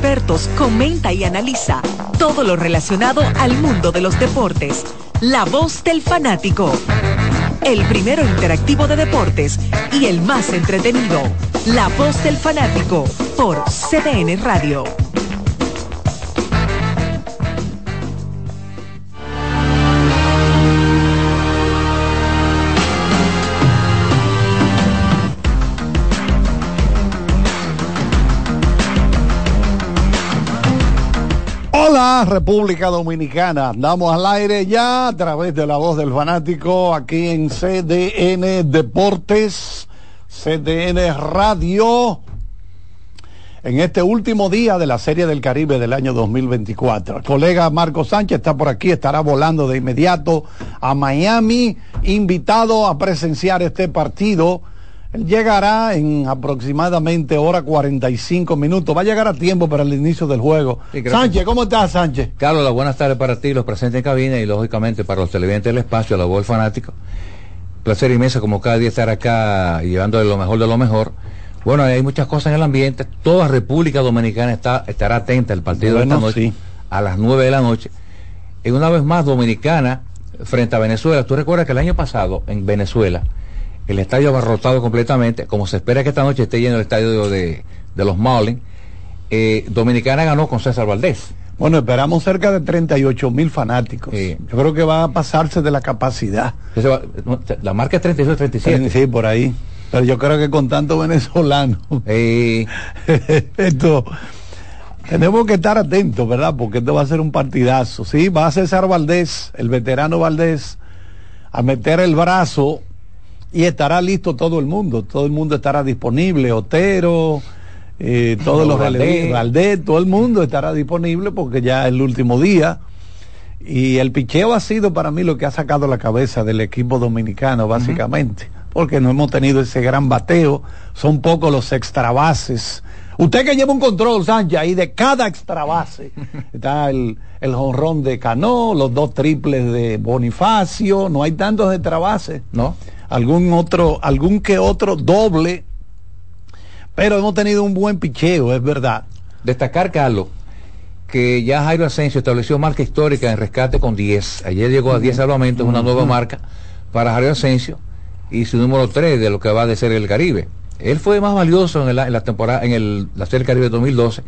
expertos comenta y analiza todo lo relacionado al mundo de los deportes. La voz del fanático. El primero interactivo de deportes y el más entretenido. La voz del fanático por CDN Radio. República Dominicana, andamos al aire ya a través de la voz del fanático aquí en CDN Deportes, CDN Radio, en este último día de la Serie del Caribe del año 2024. El colega Marco Sánchez está por aquí, estará volando de inmediato a Miami, invitado a presenciar este partido él llegará en aproximadamente hora 45 minutos. Va a llegar a tiempo para el inicio del juego. Sánchez, ¿cómo estás, Sánchez? Carlos, las buenas tardes para ti, los presentes en cabina y lógicamente para los televidentes del espacio, la voz fanático. Placer inmenso como cada día estar acá llevándole lo mejor de lo mejor. Bueno, hay muchas cosas en el ambiente. Toda República Dominicana está, estará atenta al partido de esta noche a las 9 de la noche. Y una vez más, Dominicana frente a Venezuela. Tú recuerdas que el año pasado en Venezuela el estadio abarrotado completamente, como se espera que esta noche esté lleno el estadio de, los Marlins, eh, Dominicana ganó con César Valdés. Bueno, esperamos cerca de 38 mil fanáticos. Yo creo que va a pasarse de la capacidad. La marca es 38, 37. Sí, por ahí. Pero yo creo que con tanto venezolano. esto. Tenemos que estar atentos, ¿verdad? Porque esto va a ser un partidazo. Sí, va a César Valdés, el veterano Valdés, a meter el brazo y estará listo todo el mundo, todo el mundo estará disponible, Otero, eh, todos los Valdés, todo el mundo estará disponible porque ya es el último día. Y el picheo ha sido para mí lo que ha sacado la cabeza del equipo dominicano, básicamente, porque no hemos tenido ese gran bateo, son pocos los extra bases. Usted que lleva un control, Sánchez, ahí de cada extra base. Está el, el jonrón de Cano, los dos triples de Bonifacio, no hay tantos extra bases. No algún otro, algún que otro doble, pero hemos tenido un buen picheo, es verdad. Destacar, Carlos, que ya Jairo Asensio estableció marca histórica en rescate con 10. Ayer llegó a 10 salvamentos, una nueva marca para Jairo Asensio y su número 3 de lo que va a ser el Caribe. Él fue más valioso en, la temporada, en el, la Serie Caribe 2012.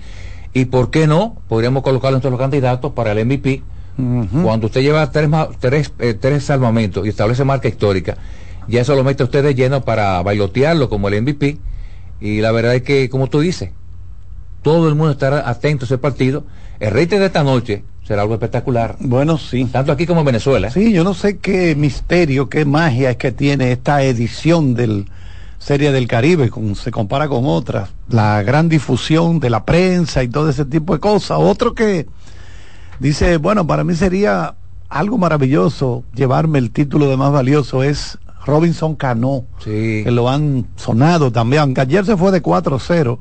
Y por qué no, podríamos colocarlo entre los candidatos para el MVP. Cuando usted lleva tres, tres, eh, tres salvamentos y establece marca histórica, ya eso lo mete usted de lleno para bailotearlo como el MVP. Y la verdad es que, como tú dices, todo el mundo estará atento a ese partido. El rating de esta noche será algo espectacular. Bueno, sí. Tanto aquí como en Venezuela. Sí, yo no sé qué misterio, qué magia es que tiene esta edición del Serie del Caribe, con, se compara con otras. La gran difusión de la prensa y todo ese tipo de cosas. Otro que dice, bueno, para mí sería algo maravilloso llevarme el título de más valioso es Robinson Cano, que lo han sonado también, aunque ayer se fue de 4-0,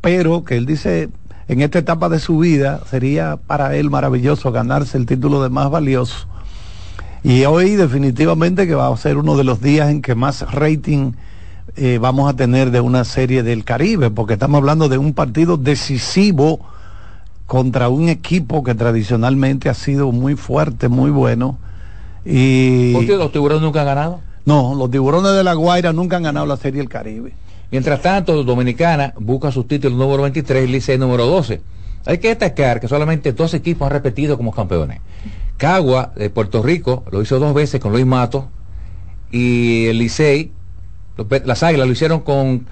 pero que él dice, en esta etapa de su vida sería para él maravilloso ganarse el título de más valioso. Y hoy definitivamente que va a ser uno de los días en que más rating eh, vamos a tener de una serie del Caribe, porque estamos hablando de un partido decisivo contra un equipo que tradicionalmente ha sido muy fuerte, muy bueno. Y... ¿Por qué los tiburones nunca han ganado? No, los tiburones de la Guaira nunca han ganado la Serie del Caribe. Mientras tanto, Dominicana busca su título número 23 y Licey número 12. Hay que destacar que solamente dos equipos han repetido como campeones. Cagua de Puerto Rico lo hizo dos veces con Luis Mato y el Licey, las Águilas lo hicieron con,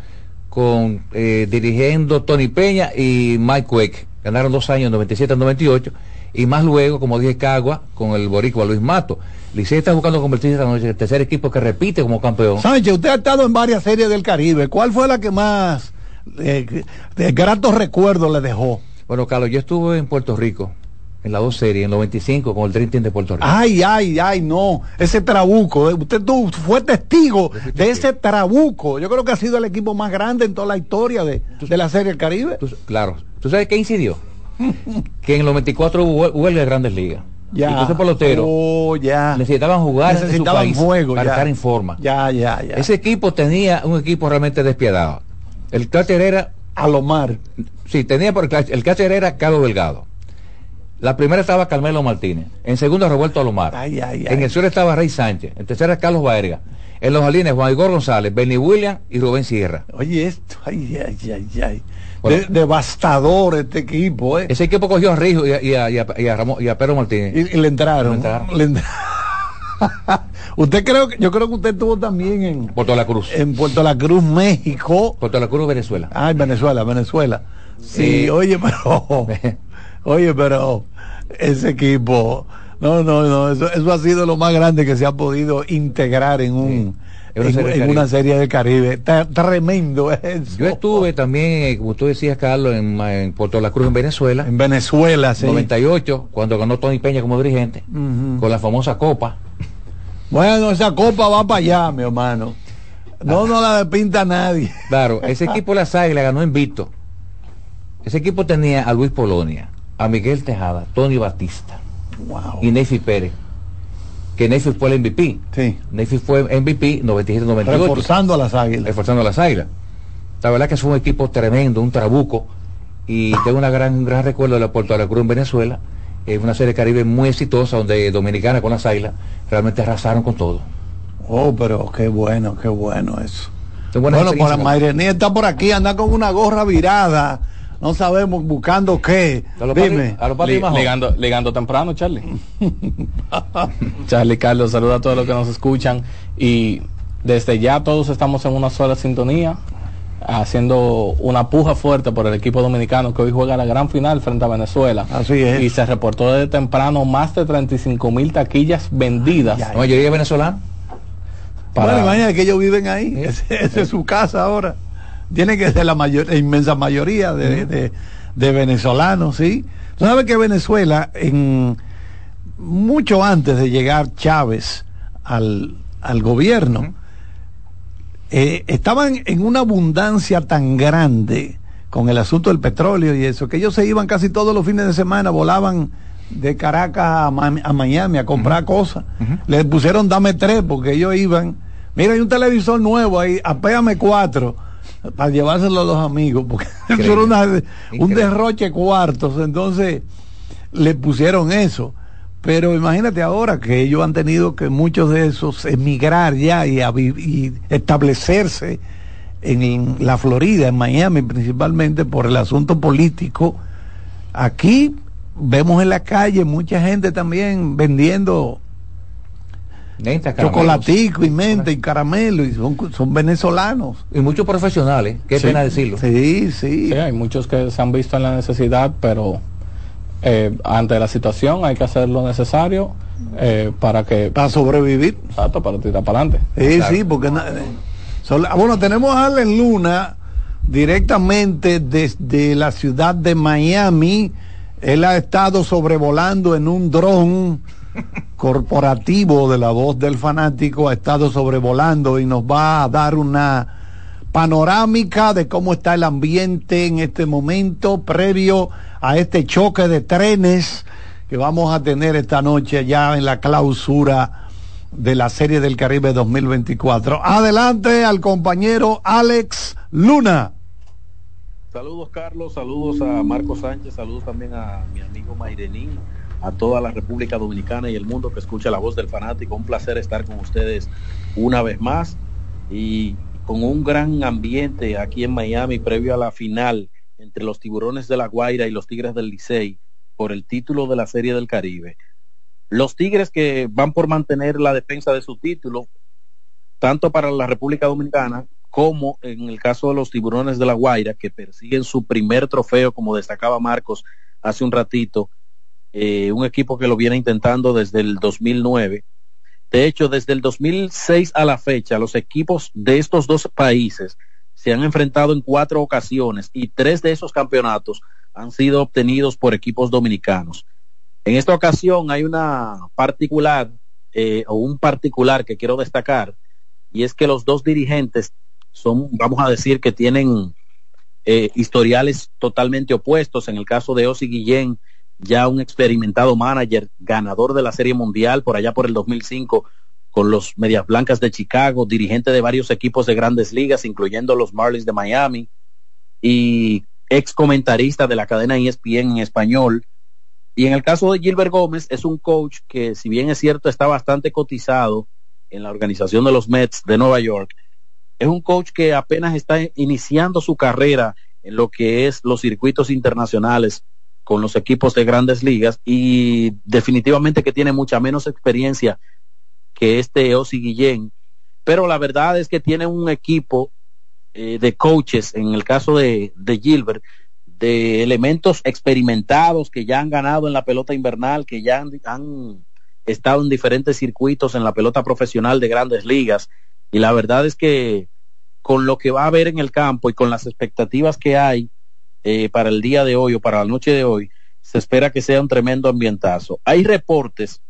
con eh, dirigiendo Tony Peña y Mike Quake. Ganaron dos años, 97 98 y más luego, como dije, Cagua con el boricua Luis Mato. Licey está buscando convertirse en el tercer equipo que repite como campeón. Sánchez, usted ha estado en varias series del Caribe. ¿Cuál fue la que más eh, de gratos recuerdos le dejó? Bueno, Carlos, yo estuve en Puerto Rico en la dos series, en 95, con el Dream Team de Puerto Rico. Ay, ay, ay, no, ese trabuco, eh, usted tú, fue testigo de ese trabuco. Yo creo que ha sido el equipo más grande en toda la historia de, de la Serie del Caribe. claro, ¿tú sabes qué incidió? que en los 24 hubo huelga de grandes ligas. Ya. Entonces pelotero oh, ya. necesitaban jugar necesitaban en su país para estar en forma. Ya, ya, ya. Ese equipo tenía un equipo realmente despiadado. El cráter era Alomar. Sí, tenía por el catcher, el catcher era Carlos Delgado. La primera estaba Carmelo Martínez. En segundo, Revuelto Alomar. Ay, ay, En ay. el sur estaba Rey Sánchez. En tercera, Carlos Baerga. En los jardines, Juan Igor González, Benny Williams y Rubén Sierra. Oye, esto, ay, ay, ay, ay. Bueno. De- devastador este equipo, ¿eh? Ese equipo cogió a Rijo y a, y a- y a- y a Ramón- y a Pedro Martínez. Y, le entraron. Le entraron. Le entra- usted creo que, yo creo que usted estuvo también en, Puerto La Cruz. en Puerto La Cruz, México. Puerto La Cruz, Venezuela. Ay, Venezuela, Venezuela. Sí, Eh, oye, pero, oye, pero ese equipo, no, no, no, eso, eso ha sido lo más grande que se ha podido integrar en un, en, una serie del Caribe. Está tremendo eso. Yo estuve también, como tú decías, Carlos, en, en Puerto La Cruz, en Venezuela. en Venezuela, sí. 98, cuando ganó Tony Peña como dirigente, con la famosa copa. Bueno, esa copa va para allá, mi hermano. No, no la despinta nadie. Claro, ese equipo de las Águilas ganó invicto. Ese equipo tenía a Luis Polonia, a Miguel Tejada, Tony Batista Wow. y Nefi Pérez. Que Nefi fue el MVP. Sí. Fue MVP 97-98. Reforzando a las águilas. reforzando a las águilas. La verdad que fue un equipo tremendo, un trabuco. Y tengo una gran, un gran recuerdo de la Puerto de la Cruz en Venezuela. Es una serie caribe muy exitosa donde Dominicana con las águilas realmente arrasaron con todo. Oh, pero qué bueno, qué bueno eso. Bueno, por experiencias. Mayrení está por aquí, anda con una gorra virada. No sabemos buscando qué. A los Dime. pati- a pati temprano, Charlie. Charlie, Carlos, saluda a todos los que nos escuchan. Y desde ya todos estamos en una sola sintonía, haciendo una puja fuerte por el equipo dominicano que hoy juega la gran final frente a Venezuela. Así es. Y se reportó desde temprano más de 35 mil taquillas vendidas. La mayoría de venezolanos. para- Bueno, imagínate que ellos viven ahí. Esa es su casa ahora. Tiene que ser la, mayor, la inmensa mayoría de, de- de venezolanos, ¿sí? Tú sabes que Venezuela, en mucho antes de llegar Chávez al, al gobierno, eh, estaban en una abundancia tan grande con el asunto del petróleo y eso, que ellos se iban casi todos los fines de semana, volaban de Caracas a, Miami a comprar cosas. Les pusieron dame tres porque ellos iban. Mira, hay un televisor nuevo ahí, apéame cuatro para llevárselo a los amigos, porque eso era una- un Increíble. derroche de cuartos. Entonces le pusieron eso. Pero imagínate ahora que ellos han tenido que muchos de esos emigrar ya y, a y establecerse en la Florida, en Miami principalmente, por el asunto político. Aquí vemos en la calle mucha gente también vendiendo Chocolatico y menta y caramelo y son, son venezolanos. Y muchos profesionales, qué Sí. pena decirlo. Sí, sí. Sí, hay muchos que se han visto en la necesidad, pero eh, ante la situación hay que hacer lo necesario eh, para que, Para sobrevivir. exacto, para tirar para adelante. Sí, Claro. sí, porque na- son la- bueno, tenemos a Allen Luna directamente desde la ciudad de Miami. Él ha estado sobrevolando en un dron corporativo de la voz del fanático, ha estado sobrevolando y nos va a dar una panorámica de cómo está el ambiente en este momento previo a este choque de trenes que vamos a tener esta noche ya en la clausura de la Serie del Caribe 2024. Adelante al compañero Alex Luna. Saludos Carlos, saludos a Marco Sánchez, saludos también a mi amigo Mayrenín, a toda la República Dominicana y el mundo que escucha la voz del fanático. Un placer estar con ustedes una vez más y con un gran ambiente aquí en Miami previo a la final entre los tiburones de la Guaira y los Tigres del Licey por el título de la Serie del Caribe. Los Tigres que van por mantener la defensa de su título, tanto para la República Dominicana como en el caso de los tiburones de la Guaira, que persiguen su primer trofeo, como destacaba Marcos hace un ratito, eh, un equipo que lo viene intentando desde el 2009. De hecho, desde el 2006 a la fecha, los equipos de estos dos países se han enfrentado en cuatro ocasiones y tres de esos campeonatos han sido obtenidos por equipos dominicanos. En esta ocasión hay una particular eh, o un particular que quiero destacar y es que los dos dirigentes son, vamos a decir, que tienen eh, historiales totalmente opuestos. En el caso de Osi Guillén, ya un experimentado manager, ganador de la Serie Mundial por allá por el 2005 con los Medias Blancas de Chicago, dirigente de varios equipos de grandes ligas, incluyendo los Marlins de Miami. y ex comentarista de la cadena ESPN en español. Y en el caso de Gilbert Gómez, es un coach que, si bien es cierto, está bastante cotizado en la organización de los Mets de Nueva York, es un coach que apenas está iniciando su carrera en lo que es los circuitos internacionales con los equipos de grandes ligas y definitivamente que tiene mucha menos experiencia que este Osi Guillén. Pero la verdad es que tiene un equipo eh, de coaches, en el caso de, de Gilbert, de elementos experimentados que ya han ganado en la pelota invernal, que ya han, han, estado en diferentes circuitos en la pelota profesional de grandes ligas. Y la verdad es que con lo que va a haber en el campo y con las expectativas que hay eh, para el día de hoy o para la noche de hoy, se espera que sea un tremendo ambientazo. Hay reportes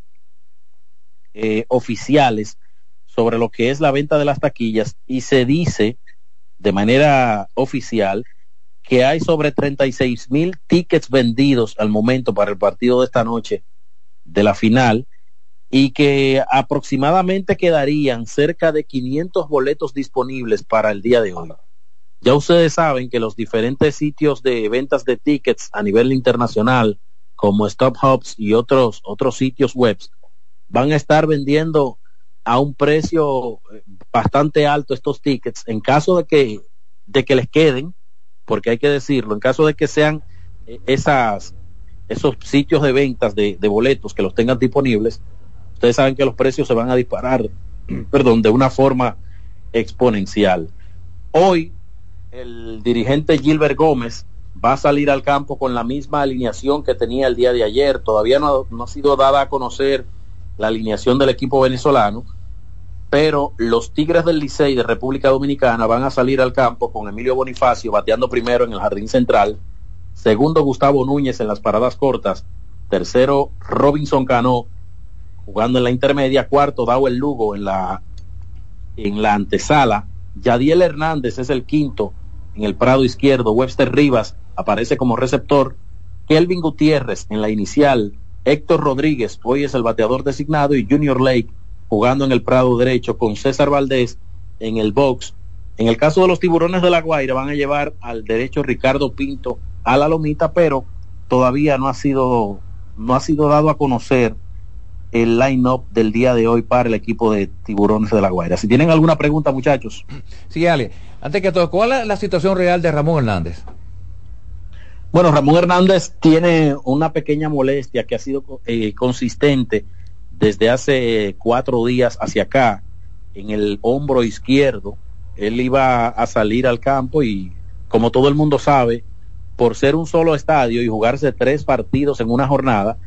eh, oficiales sobre lo que es la venta de las taquillas y se dice de manera oficial que hay sobre 36 mil tickets vendidos al momento para el partido de esta noche de la final y que aproximadamente quedarían cerca de 500 boletos disponibles para el día de hoy. Ya ustedes saben que los diferentes sitios de ventas de tickets a nivel internacional, como Stop Hubs y otros, otros sitios web, van a estar vendiendo a un precio eh, bastante alto estos tickets en caso de que, de que les queden, porque hay que decirlo, en caso de que sean eh, esas, esos sitios de ventas de, de boletos que los tengan disponibles, ustedes saben que los precios se van a disparar, perdón, de una forma exponencial. Hoy, el dirigente Gilbert Gómez va a salir al campo con la misma alineación que tenía el día de ayer. Todavía no, ha sido dada a conocer la alineación del equipo venezolano, pero los Tigres del Licey de República Dominicana van a salir al campo con Emilio Bonifacio bateando primero en el jardín central, segundo Gustavo Núñez en las paradas cortas, tercero Robinson Cano jugando en la intermedia, cuarto el Lugo en la, en la antesala, Yadiel Hernández es el quinto en el prado izquierdo, Webster Rivas aparece como receptor, Kelvin Gutiérrez en la inicial, Héctor Rodríguez hoy es el bateador designado y Junior Lake jugando en el prado derecho con César Valdés en el box. En el caso de los tiburones de la Guaira van a llevar al derecho Ricardo Pinto a la lomita, pero todavía no ha sido no ha sido dado a conocer el line-up del día de hoy para el equipo de Tiburones de la Guaira. Si tienen alguna pregunta, muchachos. Sí, Ale. Antes que todo, ¿cuál es la situación real de Ramón Hernández? Bueno, Ramón Hernández tiene una pequeña molestia que ha sido eh, consistente desde hace cuatro días hacia acá en el hombro izquierdo. Él iba a salir al campo y, como todo el mundo sabe, por ser un solo estadio y jugarse tres partidos en una jornada,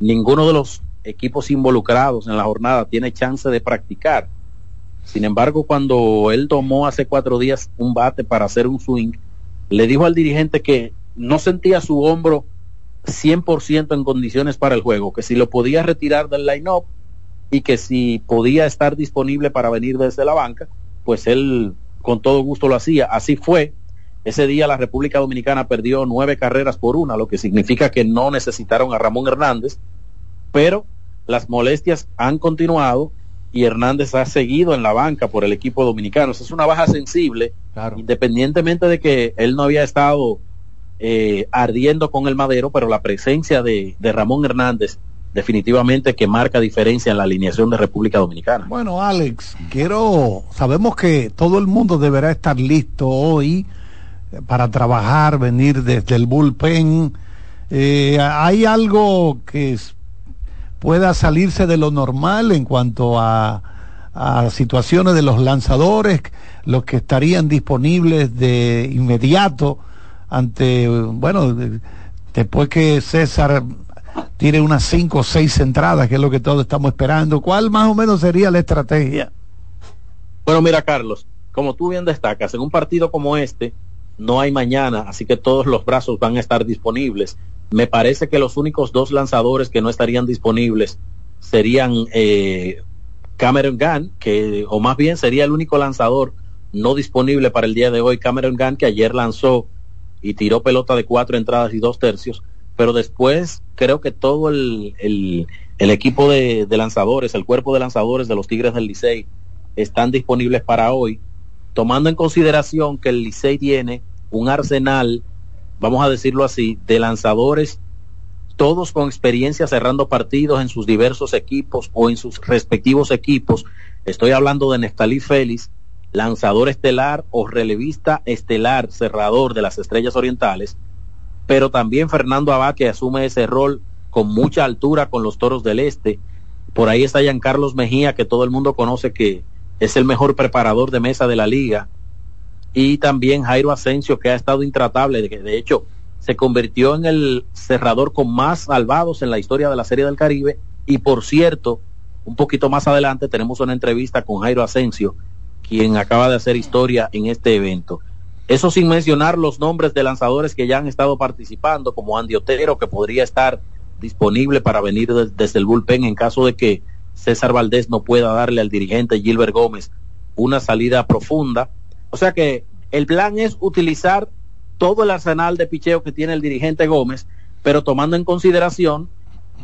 ninguno de los equipos involucrados en la jornada tiene chance de practicar. Sin embargo, cuando él tomó hace cuatro días un bate para hacer un swing, le dijo al dirigente que no sentía su hombro 100% en condiciones para el juego, que si lo podía retirar del line-up y que si podía estar disponible para venir desde la banca, pues él con todo gusto lo hacía. Así fue. Ese día la República Dominicana perdió nueve carreras por una, lo que significa que no necesitaron a Ramón Hernández pero las molestias han continuado y Hernández ha seguido en la banca por el equipo dominicano. es una baja sensible, independientemente de que él no había estado eh, ardiendo con el madero, pero la presencia de, de, Ramón Hernández definitivamente que marca diferencia en la alineación de República Dominicana. Bueno, Alex, quiero, sabemos que todo el mundo deberá estar listo hoy para trabajar, venir desde el bullpen. Eh, hay algo que pueda salirse de lo normal en cuanto a, a situaciones de los lanzadores, los que estarían disponibles de inmediato ante, bueno, después que César tire unas cinco o seis entradas, que es lo que todos estamos esperando, ¿cuál más o menos sería la estrategia? Bueno, mira, Carlos, como tú bien destacas, en un partido como este, no hay mañana, así que todos los brazos van a estar disponibles. Me parece que los únicos dos lanzadores que no estarían disponibles serían eh, Cameron Gunn, que, o más bien sería el único lanzador no disponible para el día de hoy, Cameron Gunn, que ayer lanzó y tiró pelota de cuatro entradas y dos tercios, pero después creo que todo el, el, equipo de, de, lanzadores, el cuerpo de lanzadores de los Tigres del Licey están disponibles para hoy, tomando en consideración que el Licey tiene un arsenal, vamos a decirlo así, de lanzadores, todos con experiencia cerrando partidos en sus diversos equipos o en sus respectivos equipos. Estoy hablando de Neftalí Félix, lanzador estelar o relevista estelar, cerrador de las Estrellas Orientales, pero también Fernando Abad que asume ese rol con mucha altura con los Toros del Este. Por ahí está Carlos Mejía, que todo el mundo conoce que es el mejor preparador de mesa de la liga. Y también Jairo Asensio, que ha estado intratable, de, de hecho se convirtió en el cerrador con más salvados en la historia de la Serie del Caribe. Y por cierto, un poquito más adelante tenemos una entrevista con Jairo Asensio, quien acaba de hacer historia en este evento. Eso sin mencionar los nombres de lanzadores que ya han estado participando, como Andy Otero, que podría estar disponible para venir desde el bullpen en caso de que César Valdés no pueda darle al dirigente Gilbert Gómez una salida profunda. O sea que el plan es utilizar todo el arsenal de picheo que tiene el dirigente Gómez, pero tomando en consideración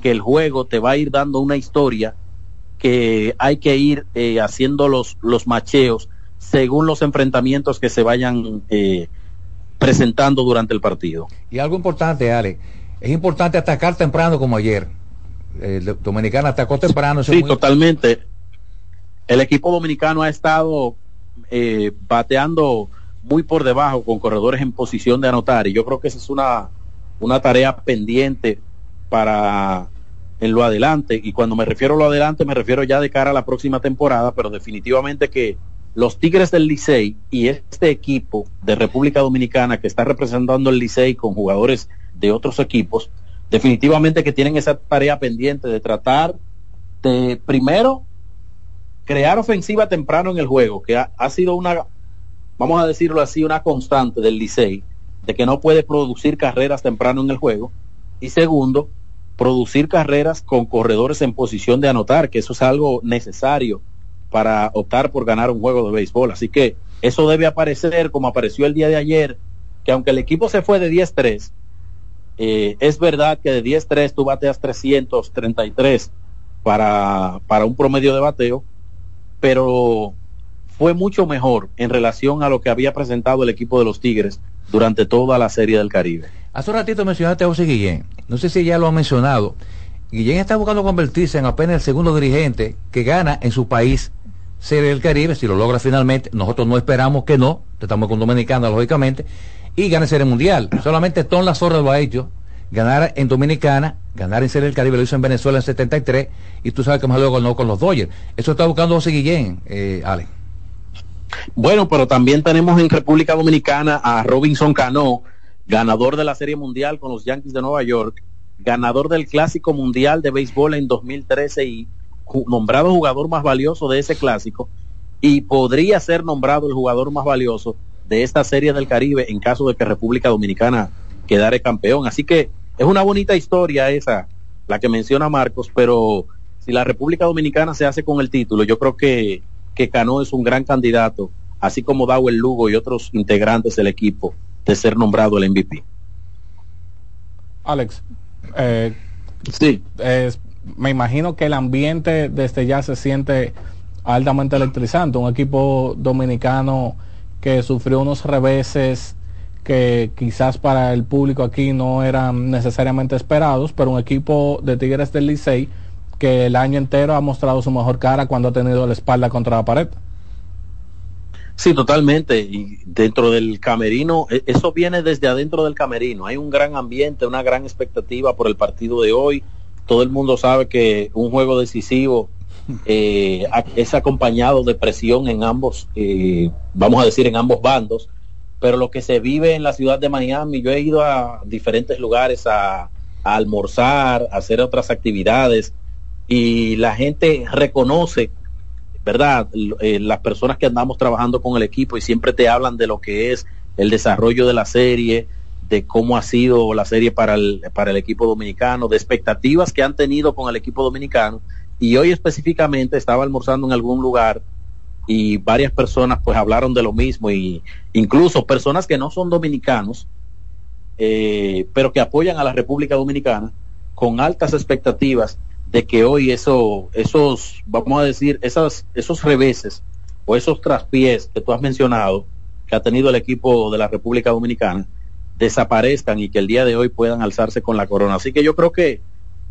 que el juego te va a ir dando una historia que hay que ir eh, haciendo los, los macheos según los enfrentamientos que se vayan eh, presentando durante el partido. Y algo importante, Ale, es importante atacar temprano como ayer. El Dominicano atacó temprano. Sí, totalmente. El equipo dominicano ha estado eh, bateando muy por debajo con corredores en posición de anotar. Y yo creo que esa es una, una tarea pendiente para en lo adelante. Y cuando me refiero a lo adelante me refiero ya de cara a la próxima temporada, pero definitivamente que los Tigres del Licey y este equipo de República Dominicana que está representando el Licey con jugadores de otros equipos, definitivamente que tienen esa tarea pendiente de tratar de primero crear ofensiva temprano en el juego, que ha, sido una, vamos a decirlo así, una constante del Licey, de que no puede producir carreras temprano en el juego, y segundo, producir carreras con corredores en posición de anotar, que eso es algo necesario para optar por ganar un juego de béisbol. Así que eso debe aparecer como apareció el día de ayer, que aunque el equipo se fue de 10-3, eh, es verdad que de 10-3 tú bateas 333 para, para un promedio de bateo, pero fue mucho mejor en relación a lo que había presentado el equipo de los Tigres durante toda la serie del Caribe. Hace un ratito mencionaste a José Guillén. No sé si ya lo ha mencionado. Guillén está buscando convertirse en apenas el segundo dirigente que gana en su país Serie del Caribe. Si lo logra finalmente, nosotros no esperamos que no. Estamos con Dominicana, lógicamente. Y gane Serie Mundial. Solamente Tom Lazorra lo ha hecho. Ganar en Dominicana, ganar en Serie del Caribe, lo hizo en Venezuela en 73. Y tú sabes que más luego ganó con los Dodgers. Eso está buscando José Guillén, eh, Ale. Bueno, pero también tenemos en República Dominicana a Robinson Cano, ganador de la Serie Mundial con los Yankees de Nueva York, ganador del Clásico Mundial de Béisbol en 2013 y nombrado jugador más valioso de ese clásico y podría ser nombrado el jugador más valioso de esta Serie del Caribe en caso de que República Dominicana quedare campeón. Así que es una bonita historia esa, la que menciona Marcos, pero si la República Dominicana se hace con el título, yo creo que que Cano es un gran candidato, así como el Lugo y otros integrantes del equipo, de ser nombrado el MVP. Alex, eh, sí. me imagino que el ambiente desde ya se siente altamente electrizante. Un equipo dominicano que sufrió unos reveses que quizás para el público aquí no eran necesariamente esperados, pero un equipo de Tigres del Licey que el año entero ha mostrado su mejor cara cuando ha tenido la espalda contra la pared. Sí, totalmente. Y dentro del camerino, e, eso viene desde adentro del camerino. Hay un gran ambiente, una gran expectativa por el partido de hoy. Todo el mundo sabe que un juego decisivo eh, es acompañado de presión en ambos, eh, vamos a decir, en ambos bandos. Pero lo que se vive en la ciudad de Miami, yo he ido a diferentes lugares a, almorzar, a hacer otras actividades y la gente reconoce, ¿verdad? Eh, las personas que andamos trabajando con el equipo y siempre te hablan de lo que es el desarrollo de la serie, de cómo ha sido la serie para el, para el equipo dominicano, de expectativas que han tenido con el equipo dominicano. Y hoy específicamente estaba almorzando en algún lugar y varias personas pues hablaron de lo mismo y incluso personas que no son dominicanos, eh, pero que apoyan a la República Dominicana con altas expectativas de que hoy eso, esos, vamos a decir, esas, esos reveses o esos traspiés que tú has mencionado, que ha tenido el equipo de la República Dominicana desaparezcan y que el día de hoy puedan alzarse con la corona. Así que yo creo que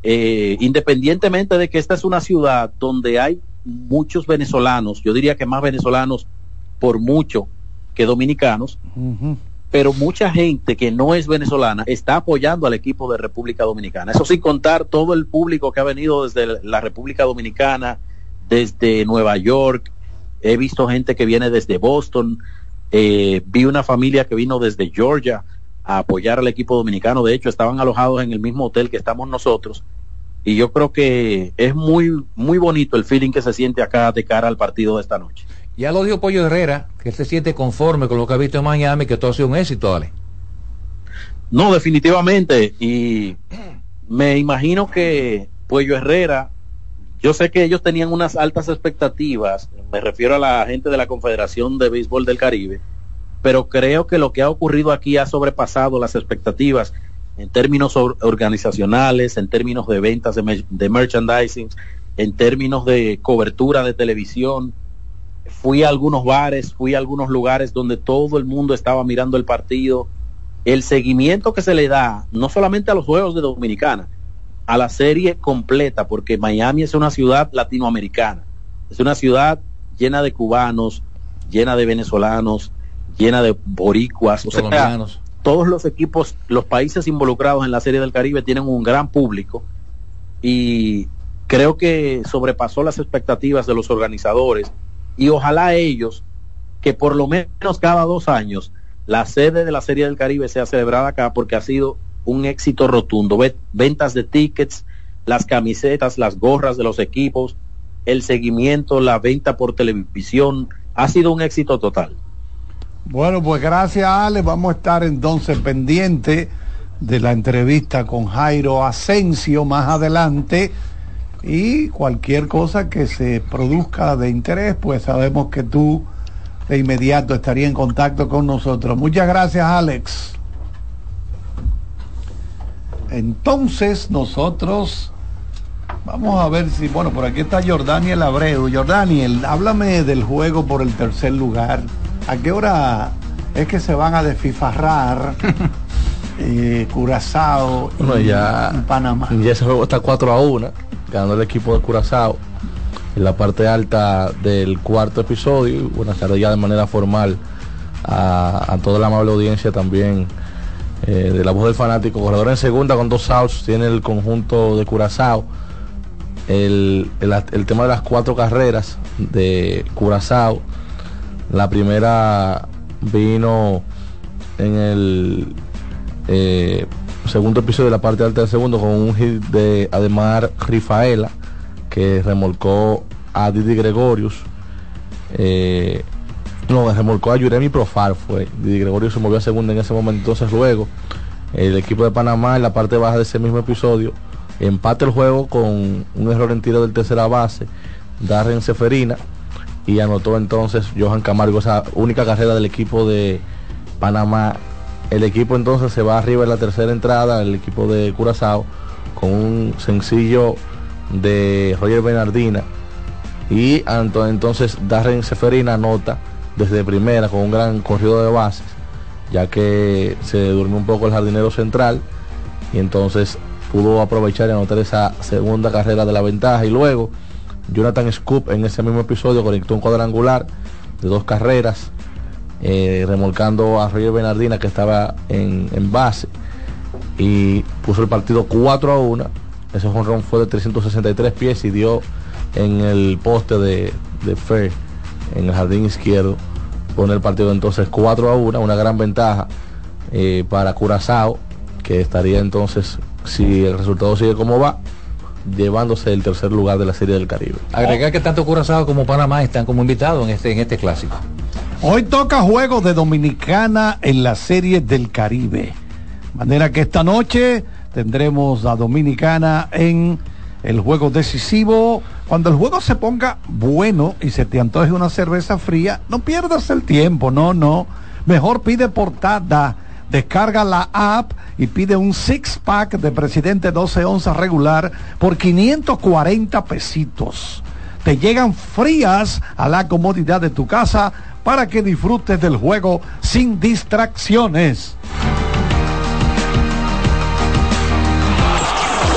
eh, independientemente de que esta es una ciudad donde hay muchos venezolanos, yo diría que más venezolanos por mucho que dominicanos, pero mucha gente que no es venezolana está apoyando al equipo de República Dominicana. Eso sin contar todo el público que ha venido desde la República Dominicana, desde Nueva York, he visto gente que viene desde Boston, eh, vi una familia que vino desde Georgia a apoyar al equipo dominicano, de hecho estaban alojados en el mismo hotel que estamos nosotros, y yo creo que es muy, muy bonito el feeling que se siente acá de cara al partido de esta noche. Ya lo dijo Pollo Herrera, que él se siente conforme con lo que ha visto en Miami, que todo ha sido un éxito, Ale. No, definitivamente. Y me imagino que Pollo Herrera, yo sé que ellos tenían unas altas expectativas, me refiero a la gente de la Confederación de Béisbol del Caribe, pero creo que lo que ha ocurrido aquí ha sobrepasado las expectativas en términos organizacionales, en términos de ventas de, merchandising, en términos de cobertura de televisión. Fui a algunos bares, fui a algunos lugares donde todo el mundo estaba mirando el partido. El seguimiento que se le da, no solamente a los Juegos de Dominicana, a la serie completa, porque Miami es una ciudad latinoamericana, es una ciudad llena de cubanos, llena de venezolanos, llena de boricuas, o sea, todos los equipos, los países involucrados en la Serie del Caribe tienen un gran público y creo que sobrepasó las expectativas de los organizadores y ojalá ellos, que por lo menos cada dos años la sede de la Serie del Caribe sea celebrada acá porque ha sido un éxito rotundo. Ventas de tickets, las camisetas, las gorras de los equipos, el seguimiento, la venta por televisión, ha sido un éxito total. Bueno, pues gracias Ale, vamos a estar entonces pendiente de la entrevista con Jairo Asensio más adelante y cualquier cosa que se produzca de interés, pues sabemos que tú de inmediato estaría en contacto con nosotros. Muchas gracias, Alex. Entonces nosotros vamos a ver si, bueno, por aquí está Jordaniel Abreu. Jordaniel, háblame del juego por el tercer lugar. ¿A qué hora es que se van a desfifarrar? eh, Curazao y, ya, Panamá. Ya ese juego está 4 a 1 ganando el equipo de Curazao en la parte alta del cuarto episodio. Buenas tardes ya de manera formal a, toda la amable audiencia también eh, de la voz del fanático. Corredor en segunda con dos outs tiene el conjunto de Curazao. El, tema de las cuatro carreras de Curazao. La primera vino en el eh, segundo episodio de la parte alta del segundo con un hit de Ademar Rifaela que remolcó a Didi Gregorius. Eh, no, remolcó a Yuremi Profar fue. Didi Gregorius se movió a segunda en ese momento. Entonces luego el equipo de Panamá en la parte baja de ese mismo episodio empate el juego con un error en tiro del tercera base, Darren Seferina, y anotó entonces Johan Camargo esa única carrera del equipo de Panamá el equipo entonces se va arriba en la tercera entrada, el equipo de Curazao, con un sencillo de Roger Bernardina. Y entonces Darren Seferina anota desde primera con un gran corrido de bases, ya que se durmió un poco el jardinero central y entonces pudo aprovechar y anotar esa segunda carrera de la ventaja. Y luego Jonathan Scoop en ese mismo episodio conectó un cuadrangular de dos carreras eh, remolcando a Roger Bernardina que estaba en, base y puso el partido 4 a 1. Ese jonrón fue de 363 pies y dio en el poste de, de Fer en el jardín izquierdo. Pone el partido entonces 4 a 1, una gran ventaja eh, para Curazao, que estaría entonces, si el resultado sigue como va, llevándose el tercer lugar de la Serie del Caribe. Agregar que tanto Curazao como Panamá están como invitados en este, en este clásico. Hoy toca juego de Dominicana en la Serie del Caribe. De manera que esta noche tendremos a Dominicana en el juego decisivo. Cuando el juego se ponga bueno y se te antoje una cerveza fría, no pierdas el tiempo, no, no. Mejor pide portada. Descarga la app y pide un six pack de Presidente 12 onzas regular por 540 pesitos. Te llegan frías a la comodidad de tu casa para que disfrutes del juego sin distracciones.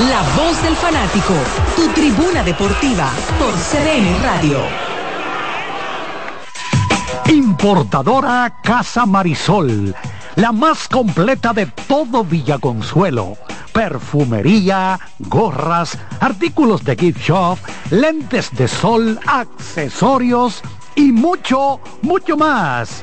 La voz del fanático, tu tribuna deportiva por CDN Radio. Importadora Casa Marisol, la más completa de todo Villaconsuelo. Perfumería, gorras, artículos de gift shop, lentes de sol, accesorios y mucho, mucho más.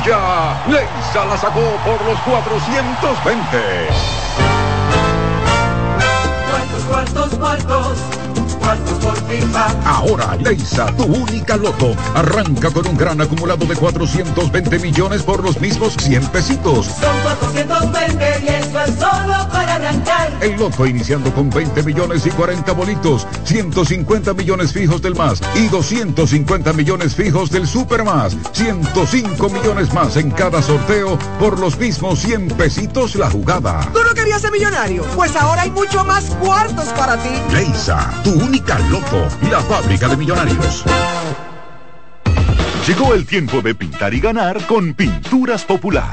bulla. Leisa la sacó por los 420. Cuartos, cuartos, cuartos. Ahora Leisa, tu única loto, arranca con un gran acumulado de 420 millones por los mismos 100 pesitos. Son 420 y eso es solo para arrancar. El loto iniciando con 20 millones y 40 bolitos, 150 millones fijos del más y 250 millones fijos del super más, 105 millones más en cada sorteo por los mismos 100 pesitos la jugada. ¿Tú no querías ser millonario? Pues ahora hay mucho más cuartos para ti. Leisa, tu única loto, la fábrica de millonarios. Llegó el tiempo de pintar y ganar con Pinturas Popular.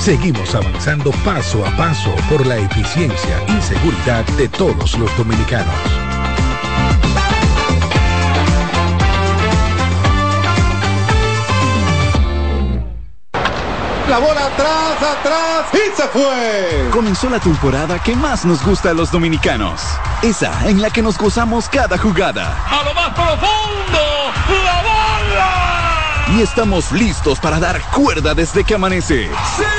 Seguimos avanzando paso a paso por la eficiencia y seguridad de todos los dominicanos. La bola atrás, atrás y se fue. Comenzó la temporada que más nos gusta a los dominicanos. Esa en la que nos gozamos cada jugada. A lo más profundo, la bola. Y estamos listos para dar cuerda desde que amanece. ¡Señores!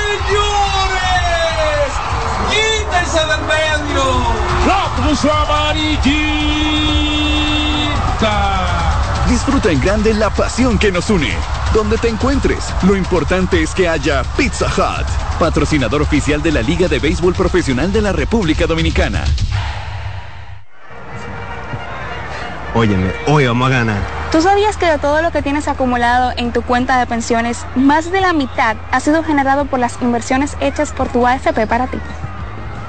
¡Quítense del medio! ¡La puso amarillita! Disfruta en grande la pasión que nos une. Donde te encuentres, lo importante es que haya Pizza Hut, patrocinador oficial de la Liga de Béisbol Profesional de la República Dominicana. Óyeme, hoy vamos a ganar. ¿Tú sabías que de todo lo que tienes acumulado en tu cuenta de pensiones, más de la mitad ha sido generado por las inversiones hechas por tu AFP para ti?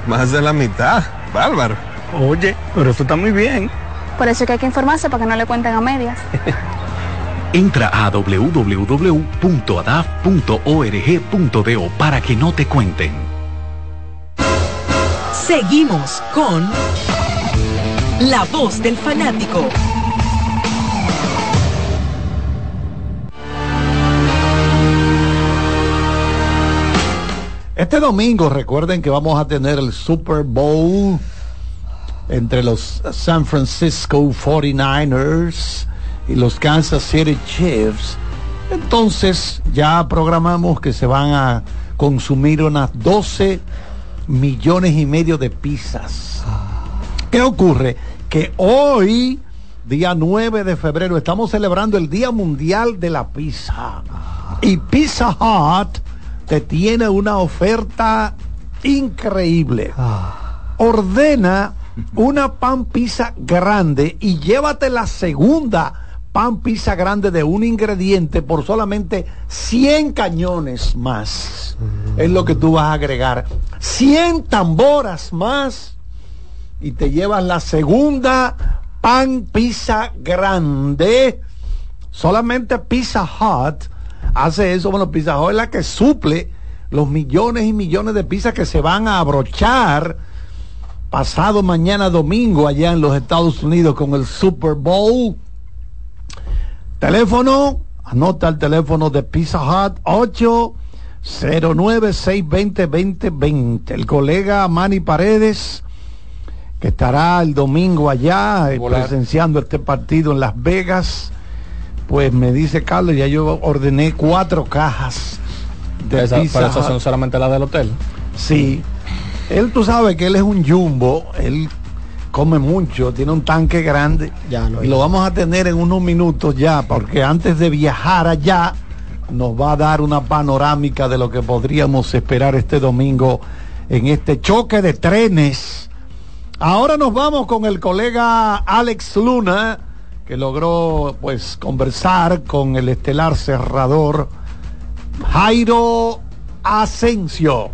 Más de la mitad, bárbaro. Oye, pero eso está muy bien. Por eso es que hay que informarse para que no le cuenten a medias. Entra a www.adaf.org.do para que no te cuenten. Seguimos con La Voz del Fanático. Este domingo recuerden que vamos a tener el Super Bowl entre los San Francisco 49ers y los Kansas City Chiefs. Entonces ya programamos que se van a consumir unas 12 millones y medio de pizzas. ¿Qué ocurre? Que hoy, día 9 de febrero, estamos celebrando el Día Mundial de la Pizza. Y Pizza Hut te tiene una oferta increíble. Ordena una pan pizza grande y llévate la segunda pan pizza grande de un ingrediente por solamente 100 cañones más. Es lo que tú vas a agregar. 100 tamboras más y te llevas la segunda pan pizza grande. Solamente Pizza Hut hace eso. Bueno, Pizza Hut es la que suple los millones y millones de pizzas que se van a abrochar pasado mañana domingo allá en los Estados Unidos con el Super Bowl. Teléfono, anota el teléfono de Pizza Hut 809-620-2020. El colega Manny Paredes, que estará el domingo allá eh, presenciando este partido en Las Vegas, pues me dice Carlos, ya yo ordené cuatro cajas de Esa- Pizza pero esas son solamente las del hotel. Sí. Él, tú sabes que él es un jumbo, él come mucho, tiene un tanque grande. y lo vamos a tener en unos minutos ya, porque antes de viajar allá, nos va a dar una panorámica de lo que podríamos esperar este domingo en este choque de trenes. Ahora nos vamos con el colega Alex Luna, que logró pues conversar con el estelar cerrador Jairo Asensio.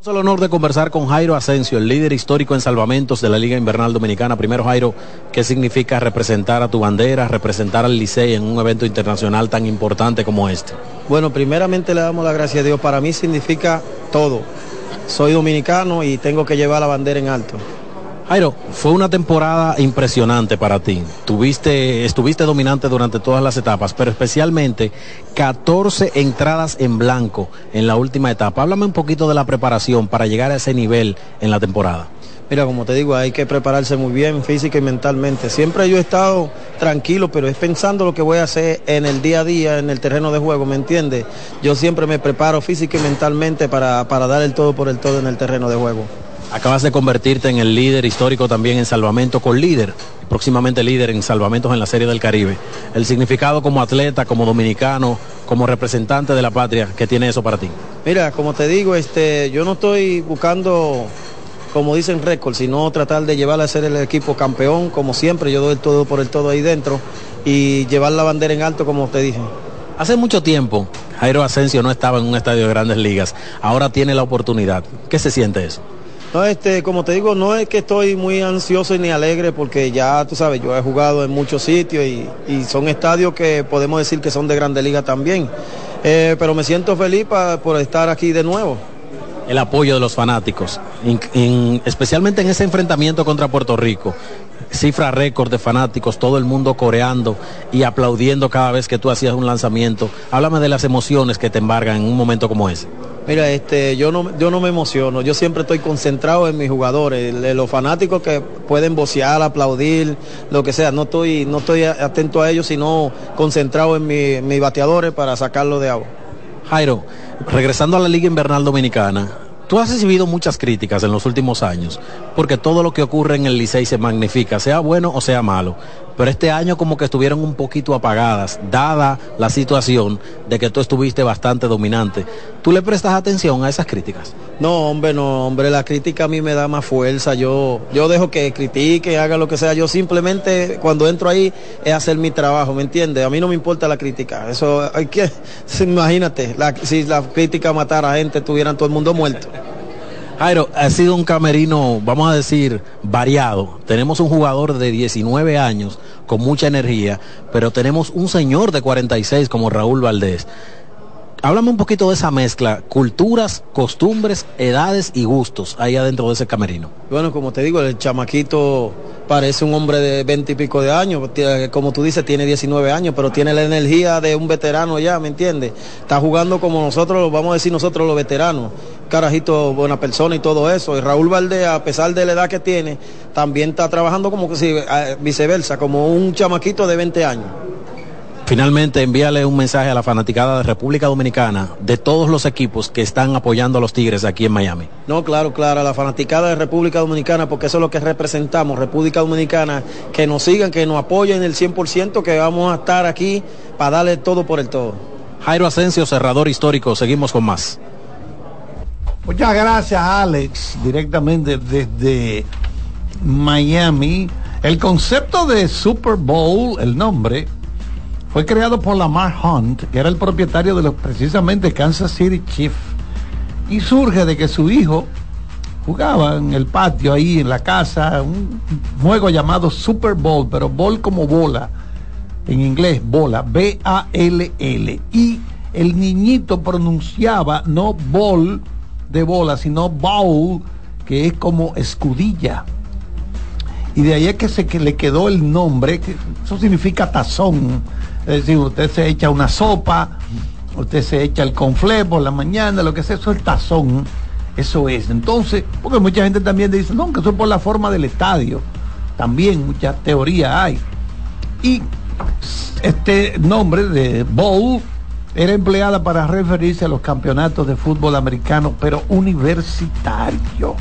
Tenemos el honor de conversar con Jairo Asensio, el líder histórico en salvamentos de la Liga Invernal Dominicana. Primero, Jairo, ¿qué significa representar a tu bandera, representar al Licey en un evento internacional tan importante como este? Bueno, primeramente le damos la gracia a Dios. Para mí significa todo. Soy dominicano y tengo que llevar la bandera en alto. Jairo, fue una temporada impresionante para ti. Tuviste, estuviste dominante durante todas las etapas, pero especialmente 14 entradas en blanco en la última etapa. Háblame un poquito de la preparación para llegar a ese nivel en la temporada. Mira, como te digo, hay que prepararse muy bien física y mentalmente. Siempre yo he estado tranquilo, pero es pensando lo que voy a hacer en el día a día, en el terreno de juego, ¿me entiendes? Yo siempre me preparo física y mentalmente para, para dar el todo por el todo en el terreno de juego. Acabas de convertirte en el líder histórico también en salvamento con líder, próximamente líder en salvamentos en la Serie del Caribe. El significado como atleta, como dominicano, como representante de la patria, ¿qué tiene eso para ti? Mira, como te digo, este, yo no estoy buscando, como dicen récord, sino tratar de llevar a ser el equipo campeón, como siempre, yo doy el todo por el todo ahí dentro y llevar la bandera en alto, como te dije. Hace mucho tiempo, Jairo Asensio no estaba en un estadio de grandes ligas. Ahora tiene la oportunidad. ¿Qué se siente eso? No, este, como te digo, no es que estoy muy ansioso ni alegre porque ya, tú sabes, yo he jugado en muchos sitios y, y son estadios que podemos decir que son de Grande Liga también. Eh, pero me siento feliz por estar aquí de nuevo. El apoyo de los fanáticos, especialmente en ese enfrentamiento contra Puerto Rico. Cifra récord de fanáticos, todo el mundo coreando y aplaudiendo cada vez que tú hacías un lanzamiento. Háblame de las emociones que te embargan en un momento como ese. Mira, este, yo no, yo no me emociono, yo siempre estoy concentrado en mis jugadores, de los fanáticos que pueden vocear, aplaudir, lo que sea, no estoy, no estoy atento a ellos, sino concentrado en mi- mis bateadores para sacarlo de agua. Jairo, regresando a la Liga Invernal Dominicana, tú has recibido muchas críticas en los últimos años, porque todo lo que ocurre en el Licey se magnifica, sea bueno o sea malo. Pero este año como que estuvieron un poquito apagadas, dada la situación de que tú estuviste bastante dominante. ¿Tú le prestas atención a esas críticas? No, hombre, no, hombre, la crítica a mí me da más fuerza. Yo, yo dejo que critique, haga lo que sea. Yo simplemente cuando entro ahí es hacer mi trabajo, ¿me entiendes? A mí no me importa la crítica. Eso hay que, imagínate, si la crítica matara a gente, tuvieran todo el mundo muerto. Jairo, ha sido un camerino, vamos a decir, variado. Tenemos un jugador de 19 años con mucha energía, pero tenemos un señor de 46 como Raúl Valdés. Háblame un poquito de esa mezcla, culturas, costumbres, edades y gustos ahí adentro de ese camerino. Bueno, como te digo, el chamaquito parece un hombre de 20 y pico de años, tiene- como tú dices, tiene 19 años, pero tiene la energía de un veterano ya, ¿me entiendes? Está jugando como nosotros, vamos a decir nosotros los veteranos, carajito, buena persona y todo eso. Y Raúl Valdés, a pesar de la edad que tiene, también está trabajando como que si, eh, viceversa, como un chamaquito de 20 años. Finalmente, envíale un mensaje a la fanaticada de República Dominicana de todos los equipos que están apoyando a los Tigres aquí en Miami. No, claro, claro, a la fanaticada de República Dominicana, porque eso es lo que representamos, República Dominicana, que nos sigan, que nos apoyen el 100%, que vamos a estar aquí para darle todo por el todo. Jairo Asensio, cerrador histórico, seguimos con más. Muchas gracias, Alex, directamente desde Miami. El concepto de Super Bowl, el nombre, fue creado por Lamar Hunt, que era el propietario de los precisamente Kansas City Chiefs, y surge de que su hijo jugaba en el patio ahí en la casa un juego llamado Super Bowl, pero ball como bola, en inglés bola, B-A-L-L, y el niñito pronunciaba no ball de bola, sino bowl, que es como escudilla. Y de ahí es que se que le quedó el nombre, que eso significa tazón. Es decir, usted se echa una sopa, usted se echa el conflé por la mañana, lo que sea, eso es el tazón. Eso es. Entonces, porque mucha gente también dice, no, que eso es por la forma del estadio. También muchas teorías hay. Y este nombre de bowl era empleada para referirse a los campeonatos de fútbol americano, pero universitario.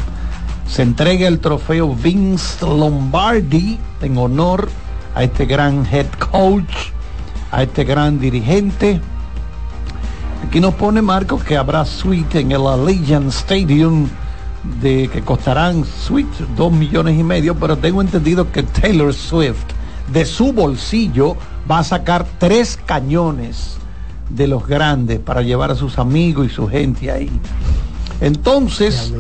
Se entrega el trofeo Vince Lombardi en honor a este gran head coach, a este gran dirigente. Aquí nos pone Marcos que habrá suite en el Allegiant Stadium de que costarán suite dos millones y medio, pero tengo entendido que Taylor Swift de su bolsillo va a sacar tres cañones de los grandes para llevar a sus amigos y su gente ahí. Entonces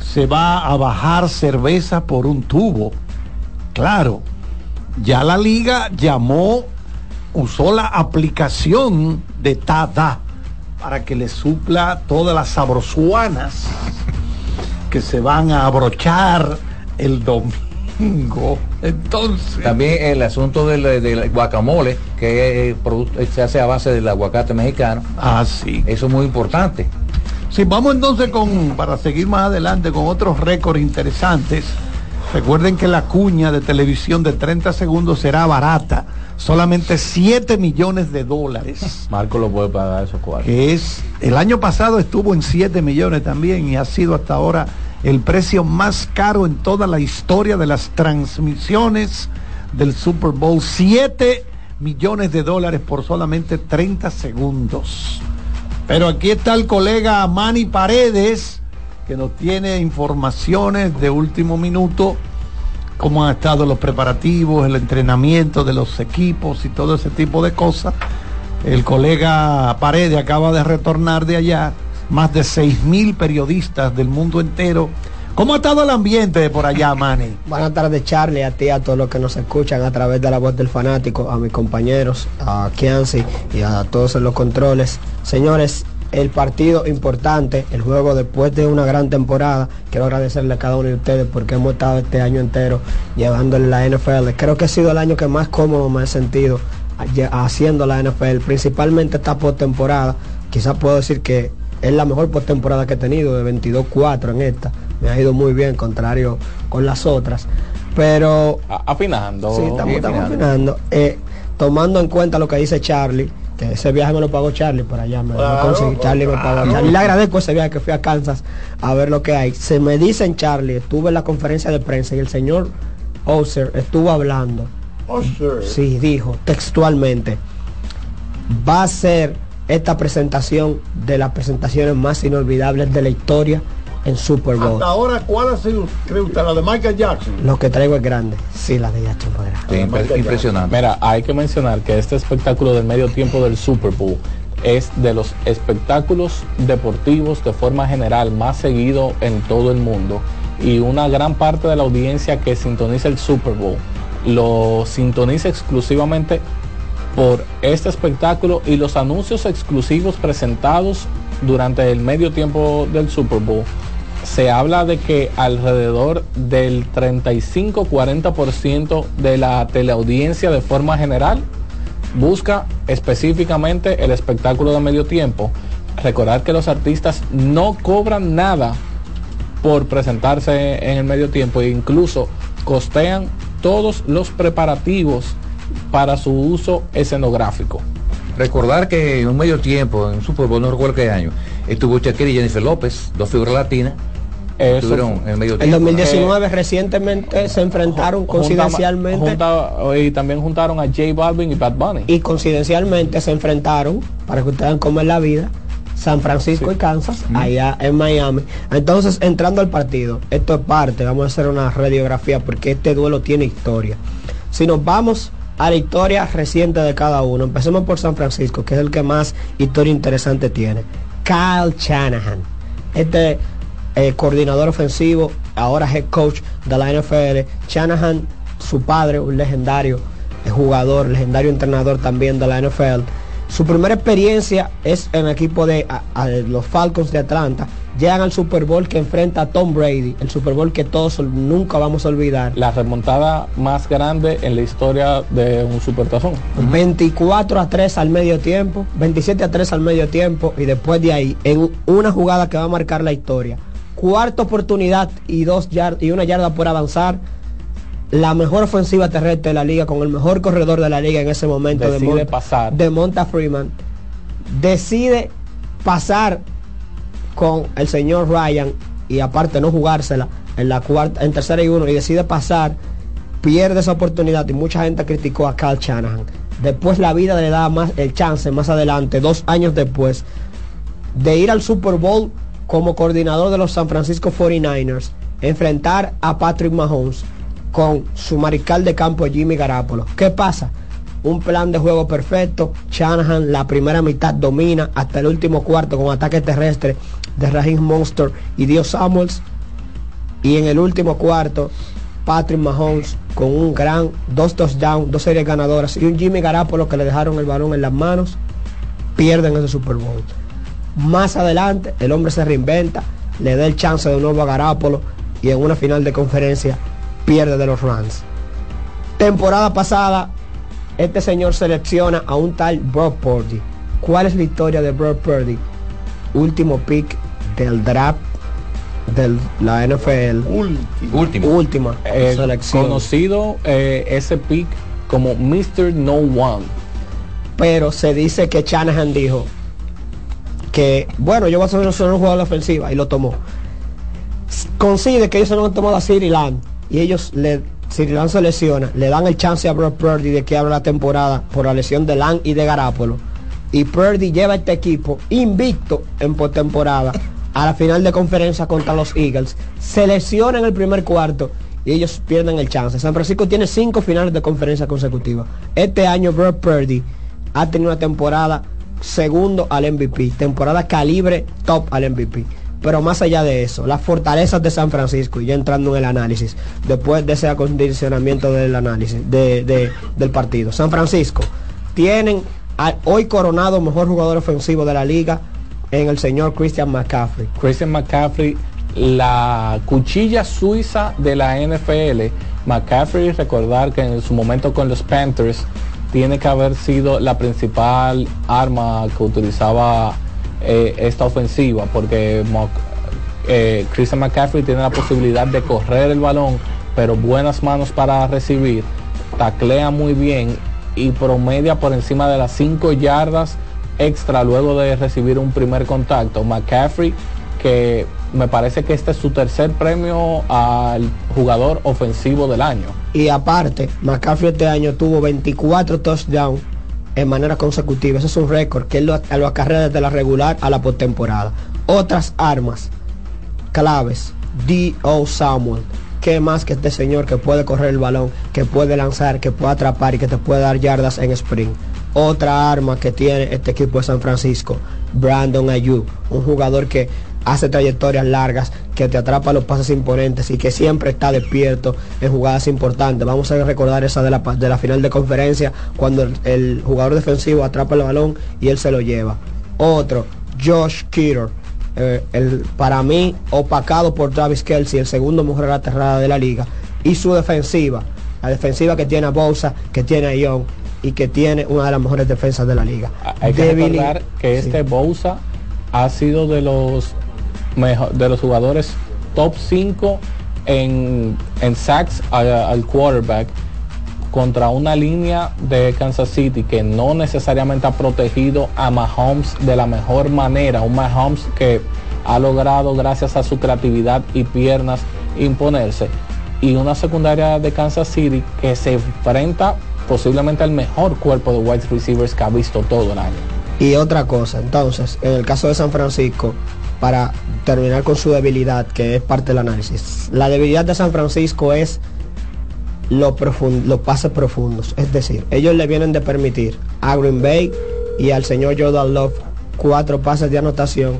se va a bajar cerveza por un tubo. Claro, ya la liga llamó, usó la aplicación de Tada para que le supla todas las sabrosuanas que se van a abrochar el domingo. Entonces, También el asunto del, del guacamole, que es producto- se hace a base del aguacate mexicano. Ah, sí. Eso es muy importante. Sí, vamos entonces con, para seguir más adelante con otros récords interesantes. Recuerden que la cuña de televisión de 30 segundos será barata, solamente 7 millones de dólares. Marco lo puede pagar esos cuartos. que es el año pasado estuvo en 7 millones también y ha sido hasta ahora el precio más caro en toda la historia de las transmisiones del Super Bowl. 7 millones de dólares por solamente 30 segundos. Pero aquí está el colega Manny Paredes, que nos tiene informaciones de último minuto, cómo han estado los preparativos, el entrenamiento de los equipos y todo ese tipo de cosas. El colega Paredes acaba de retornar de allá, más de 6 mil periodistas del mundo entero. ¿Cómo ha estado el ambiente de por allá, Manny? Buenas tardes, Charlie, a ti, a todos los que nos escuchan a través de la voz del fanático, a mis compañeros, a Kianci y a todos en los controles. Señores, el partido importante, el juego después de una gran temporada. Quiero agradecerle a cada uno de ustedes porque hemos estado este año entero llevándole la NFL. Creo que ha sido el año que más cómodo me he sentido haciendo la NFL, principalmente esta postemporada. Quizás puedo decir que es la mejor postemporada que he tenido, de 22-4 en esta. Me ha ido muy bien, contrario con las otras. Pero afinando. Sí, estamos, afinando. Eh, tomando en cuenta lo que dice Charlie, que ese viaje me lo pagó Charlie por allá, me lo Claro, conseguí. Charlie me pagó. claro. Charlie, le agradezco ese viaje que fui a Kansas a ver lo que hay. Se me dicen Charlie, estuve en la conferencia de prensa y el señor Oser estuvo hablando sí, dijo textualmente, va a ser esta presentación de las presentaciones más inolvidables de la historia en Super Bowl. Hasta ahora, ¿cuál ha sido, cree usted, la de Michael Jackson? Lo que traigo es grande. Sí, la de Jackson fue grande. Sí, impresionante. Mira, hay que mencionar que este espectáculo del medio tiempo del Super Bowl es de los espectáculos deportivos de forma general más seguido en todo el mundo y una gran parte de la audiencia que sintoniza el Super Bowl lo sintoniza exclusivamente por este espectáculo y los anuncios exclusivos presentados durante el medio tiempo del Super Bowl. Se habla de que alrededor del 35-40% de la teleaudiencia de forma general busca específicamente el espectáculo de medio tiempo. Recordar que los artistas no cobran nada por presentarse en el medio tiempo e incluso costean todos los preparativos para su uso escenográfico. Recordar que en un medio tiempo, en Super Bowl, no recuerdo qué año, estuvo Shakira y Jennifer López, dos figuras latinas. Estuvieron en el medio tiempo. En 2019 recientemente se enfrentaron coincidencialmente. y también juntaron a J Balvin y Bad Bunny. Y coincidencialmente se enfrentaron, para que ustedes vean cómo es la vida, San Francisco y Kansas, allá en Miami. Entonces, entrando al partido, esto es parte, vamos a hacer una radiografía porque este duelo tiene historia. Si nos vamos a la historia reciente de cada uno, empecemos por San Francisco, que es el que más historia interesante tiene. Kyle Shanahan, este eh, coordinador ofensivo, ahora head coach de la NFL. Shanahan, su padre, un legendario eh, jugador, legendario entrenador también de la NFL su primera experiencia es en el equipo de los Falcons de Atlanta. Llegan al Super Bowl que enfrenta a Tom Brady, el Super Bowl que todos nunca vamos a olvidar. La remontada más grande en la historia de un supertazón. 24 a 3 al medio tiempo, 27 a 3 al medio tiempo y después de ahí, en una jugada que va a marcar la historia. Cuarta oportunidad y, dos y una yarda por avanzar la mejor ofensiva terrestre de la liga, con el mejor corredor de la liga en ese momento decide de, pasar. de Monta Freeman, decide pasar con el señor Ryan y aparte no jugársela en la cuarta, en tercera y uno y decide pasar, pierde esa oportunidad y mucha gente criticó a Carl Shanahan. Después la vida le da más el chance más adelante, dos años después, de ir al Super Bowl como coordinador de los San Francisco 49ers, enfrentar a Patrick Mahomes con su mariscal de campo Jimmy Garapolo. ¿Qué pasa? Un plan de juego perfecto. Shanahan la primera mitad domina hasta el último cuarto con ataque terrestre de Raheem Monster y Dios Samuels. Y en el último cuarto, Patrick Mahomes con un gran dos touchdowns, dos series ganadoras y un Jimmy Garapolo que le dejaron el balón en las manos, pierden ese Super Bowl. Más adelante, el hombre se reinventa, le da el chance de nuevo a Garapolo y en una final de conferencia pierde de los Rams. Temporada pasada, este señor selecciona a un tal Brock Purdy. ¿Cuál es la historia de Brock Purdy? Último pick del draft de la NFL. Último. Última eh, selección. Conocido eh, ese pick como Mr. No One. Pero se dice que Shanahan dijo que, bueno, yo voy a ser un jugador de ofensiva y lo tomó. Consigue que ellos se lo han tomado a Siri Land y ellos le si Lan se lesiona, le dan el chance a Brock Purdy de que abra la temporada por la lesión de Lan y de Garapolo. Y Purdy lleva este equipo invicto en postemporada a la final de conferencia contra los Eagles. Se lesiona en el primer cuarto y ellos pierden el chance. San Francisco tiene cinco finales de conferencia consecutivas. Este año Brock Purdy ha tenido una temporada segundo al MVP, temporada calibre top al MVP. Pero más allá de eso, las fortalezas de San Francisco, y ya entrando en el análisis, después de ese acondicionamiento del análisis del partido. San Francisco tienen hoy coronado mejor jugador ofensivo de la liga en el señor Christian McCaffrey. Christian McCaffrey, la cuchilla suiza de la NFL. McCaffrey, recordar que en su momento con los Panthers tiene que haber sido la principal arma que utilizaba eh, esta ofensiva porque eh, Christian McCaffrey tiene la posibilidad de correr el balón, pero buenas manos para recibir, taclea muy bien y promedia por encima de las 5 yardas extra luego de recibir un primer contacto. McCaffrey que me parece que este es su tercer premio al jugador ofensivo del año. Y aparte, McCaffrey este año tuvo 24 touchdowns en manera consecutiva. Ese es un récord que él lo, lo acarrea desde la regular a la postemporada. Otras armas claves. D.O. Samuel. ¿Qué más que este señor que puede correr el balón, que puede lanzar, que puede atrapar y que te puede dar yardas en sprint? Otra arma que tiene este equipo de San Francisco, Brandon Ayuk, un jugador que hace trayectorias largas, que te atrapa los pases imponentes y que siempre está despierto en jugadas importantes. Vamos a recordar esa de la, de la final de conferencia, cuando el, jugador defensivo atrapa el balón y él se lo lleva. Otro, Josh Kittle, eh, el, para mí opacado por Travis Kelsey, el segundo mejor aterrada de la liga, y su defensiva, la defensiva que tiene a Bosa, que tiene a Young y que tiene una de las mejores defensas de la liga. Hay que Devili- recordar que este Bousa ha sido de los mejor, de los jugadores top 5 en, en sacks al quarterback contra una línea de Kansas City que no necesariamente ha protegido a Mahomes de la mejor manera. Un Mahomes que ha logrado, gracias a su creatividad y piernas, imponerse. Y una secundaria de Kansas City que se enfrenta posiblemente al mejor cuerpo de wide receivers que ha visto todo el año. Y otra cosa, entonces, en el caso de San Francisco, para terminar con su debilidad, que es parte del análisis, la debilidad de San Francisco es los pases profundos. Es decir, ellos le vienen de permitir a Green Bay y al señor Jordan Love cuatro pases de anotación.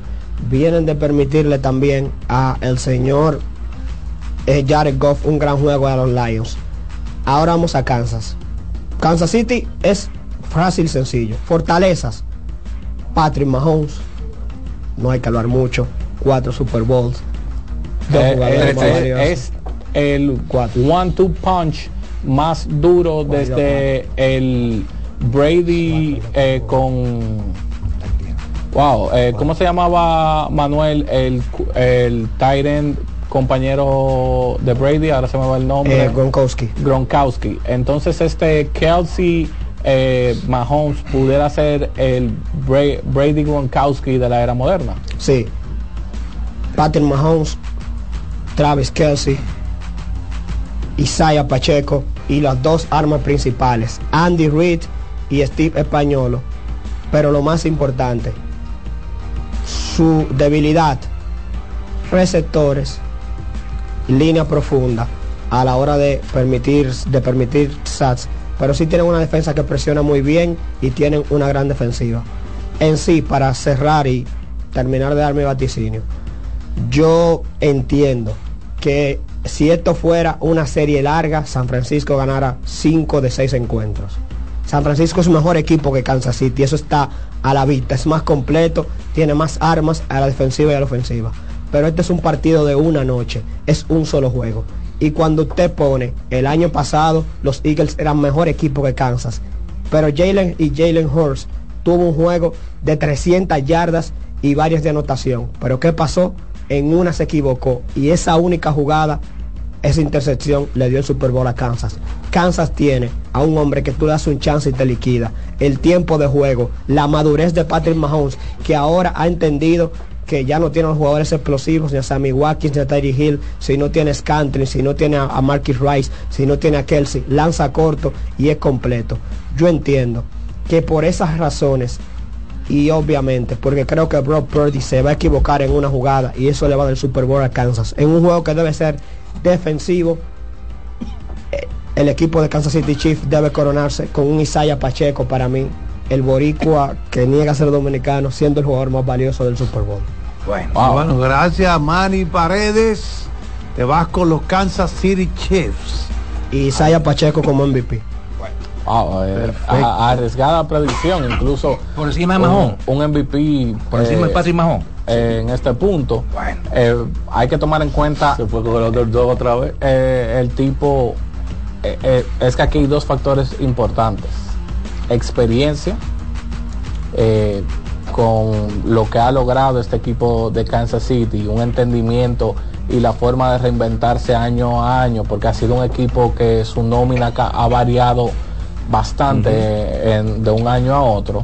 Vienen de permitirle también a el señor eh, Jared Goff un gran juego a los Lions. Ahora vamos a Kansas. Kansas City es fácil, sencillo. Fortalezas. Patrick Mahomes. No hay que hablar mucho. Cuatro Super Bowls. Dos Eh, jugadores eh, más es el one-two punch más duro desde el Brady eh, con wow eh, cómo se llamaba Manuel el el Tyrant compañero de Brady ahora se me va el nombre. Eh, Gronkowski. Gronkowski. Entonces este Kelsey eh, Mahomes pudiera ser el Bra- Brady Gronkowski de la era moderna. Sí. Patrick Mahomes, Travis Kelsey, Isaiah Pacheco y las dos armas principales, Andy Reid y Steve Españolo. Pero lo más importante, su debilidad, receptores, línea profunda a la hora de permitir, de permitir sats, pero sí tienen una defensa que presiona muy bien y tienen una gran defensiva. En sí, para cerrar y terminar de dar mi vaticinio, yo entiendo que si esto fuera una serie larga, San Francisco ganara 5 de 6 encuentros. San Francisco es un mejor equipo que Kansas City, eso está a la vista, es más completo, tiene más armas a la defensiva y a la ofensiva. Pero este es un partido de una noche, es un solo juego. Y cuando usted pone, el año pasado los Eagles eran mejor equipo que Kansas, pero Jalen y Jalen Hurst tuvo un juego de 300 yardas y varias de anotación. Pero ¿qué pasó? En una se equivocó y esa única jugada, esa intercepción le dio el Super Bowl a Kansas. Kansas tiene a un hombre que tú le das un chance y te liquida. El tiempo de juego, la madurez de Patrick Mahomes, que ahora ha entendido que ya no tiene los jugadores explosivos, ni a Sammy Watkins, ni a Tyree Hill, si no tiene Scantling, si no tiene a, a Marquis Rice, si no tiene a Kelsey, lanza corto y es completo. Yo entiendo que por esas razones y obviamente porque creo que Brock Purdy se va a equivocar en una jugada y eso le va del Super Bowl a Kansas. En un juego que debe ser defensivo, eh, el equipo de Kansas City Chiefs debe coronarse con un Isaiah Pacheco para mí, el boricua que niega ser dominicano, siendo el jugador más valioso del Super Bowl. Bueno, bueno, gracias Manny Paredes. Te vas con los Kansas City Chiefs. Y Isaiah Pacheco como MVP. Wow, eh, a- arriesgada predicción, incluso Por encima de un- Mahón. Un, MVP Por encima de Patrick Mahón. eh, en este punto. Eh, hay que tomar en cuenta Se fue con el underdog otra vez. eh, el tipo. eh, eh, es que aquí hay dos factores importantes: experiencia eh, con lo que ha logrado este equipo de Kansas City, un entendimiento y la forma de reinventarse año a año, porque ha sido un equipo que su nómina ha variado bastante en- de un año a otro.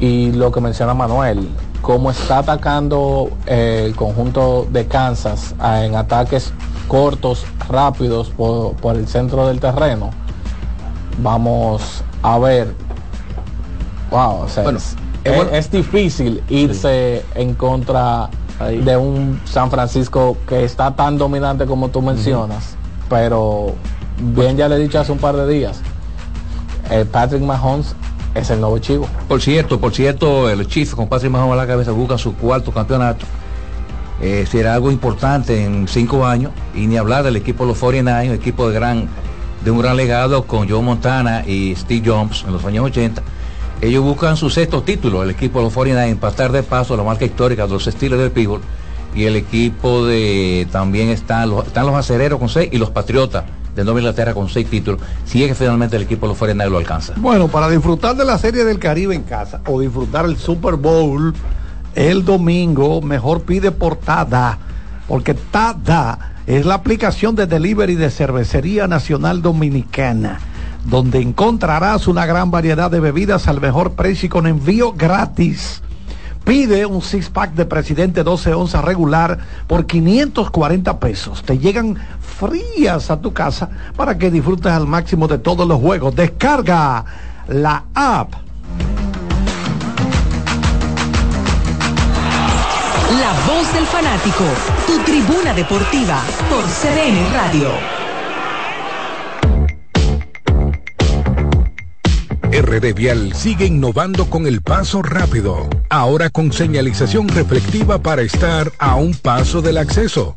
Y lo que menciona Manuel, como está atacando eh, el conjunto de Kansas en ataques cortos, rápidos por, por el centro del terreno, vamos a ver. Wow, o sea, Bueno, es, es bueno- es difícil irse en contra de un San Francisco que está tan dominante como tú mencionas, pero bien ya le he dicho hace un par de días, eh, Patrick Mahomes es el nuevo chivo. Por cierto, por cierto, el Chiefs con Patrick Mahomes a la cabeza buscan su cuarto campeonato. Eh, será algo importante en cinco años y ni hablar del equipo de los 49, un equipo de gran de un gran legado con Joe Montana y Steve Jones en los años 80. Ellos buscan su sexto título, el equipo de los 49, para estar de paso la marca histórica de los estilos del Pittsburgh y el equipo de también están están los acereros con seis y los patriotas de Nueva Inglaterra con seis títulos. Si es que finalmente el equipo de los 49 lo alcanza. Bueno, para disfrutar de la Serie del Caribe en casa o disfrutar el Super Bowl el domingo, mejor pide portada, porque Tada es la aplicación de delivery de Cervecería Nacional Dominicana, donde encontrarás una gran variedad de bebidas al mejor precio y con envío gratis. Pide un six pack de presidente 12 onzas regular por 540 pesos. Te llegan frías a tu casa para que disfrutes al máximo de todos los juegos. Descarga la app. La voz del fanático, tu tribuna deportiva por CDN Radio. RD Vial sigue innovando con el paso rápido, ahora con señalización reflectiva para estar a un paso del acceso.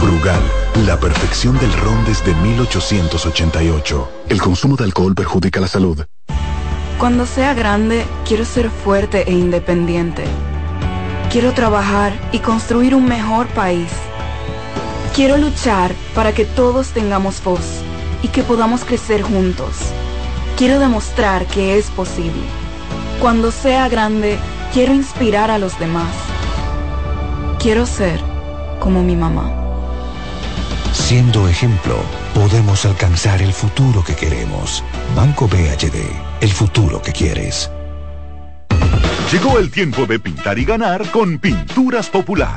Brugal, la perfección del ron desde 1888. El consumo de alcohol perjudica la salud. Cuando sea grande, quiero ser fuerte e independiente. Quiero trabajar y construir un mejor país. Quiero luchar para que todos tengamos voz y que podamos crecer juntos. Quiero demostrar que es posible. Cuando sea grande, quiero inspirar a los demás. Quiero ser como mi mamá. Siendo ejemplo, podemos alcanzar el futuro que queremos. Banco BHD, el futuro que quieres. Llegó el tiempo de pintar y ganar con Pinturas Popular.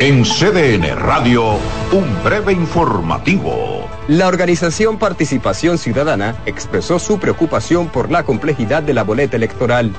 En CDN Radio, un breve informativo. La organización Participación Ciudadana expresó su preocupación por la complejidad de la boleta electoral.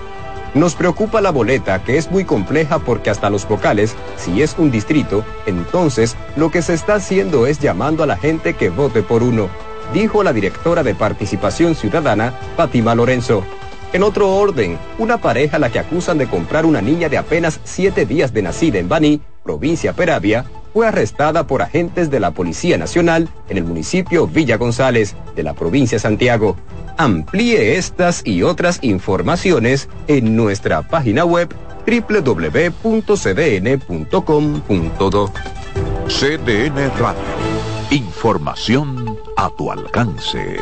Nos preocupa la boleta, que es muy compleja porque hasta los vocales, si es un distrito, entonces lo que se está haciendo es llamando a la gente que vote por uno, dijo la directora de Participación Ciudadana, Fátima Lorenzo. En otro orden, una pareja a la que acusan de comprar una niña de apenas siete días de nacida en Baní, provincia Peravia, fue arrestada por agentes de la Policía Nacional en el municipio Villa González de la provincia de Santiago. Amplíe estas y otras informaciones en nuestra página web www.cdn.com.do. CDN Radio. Información a tu alcance.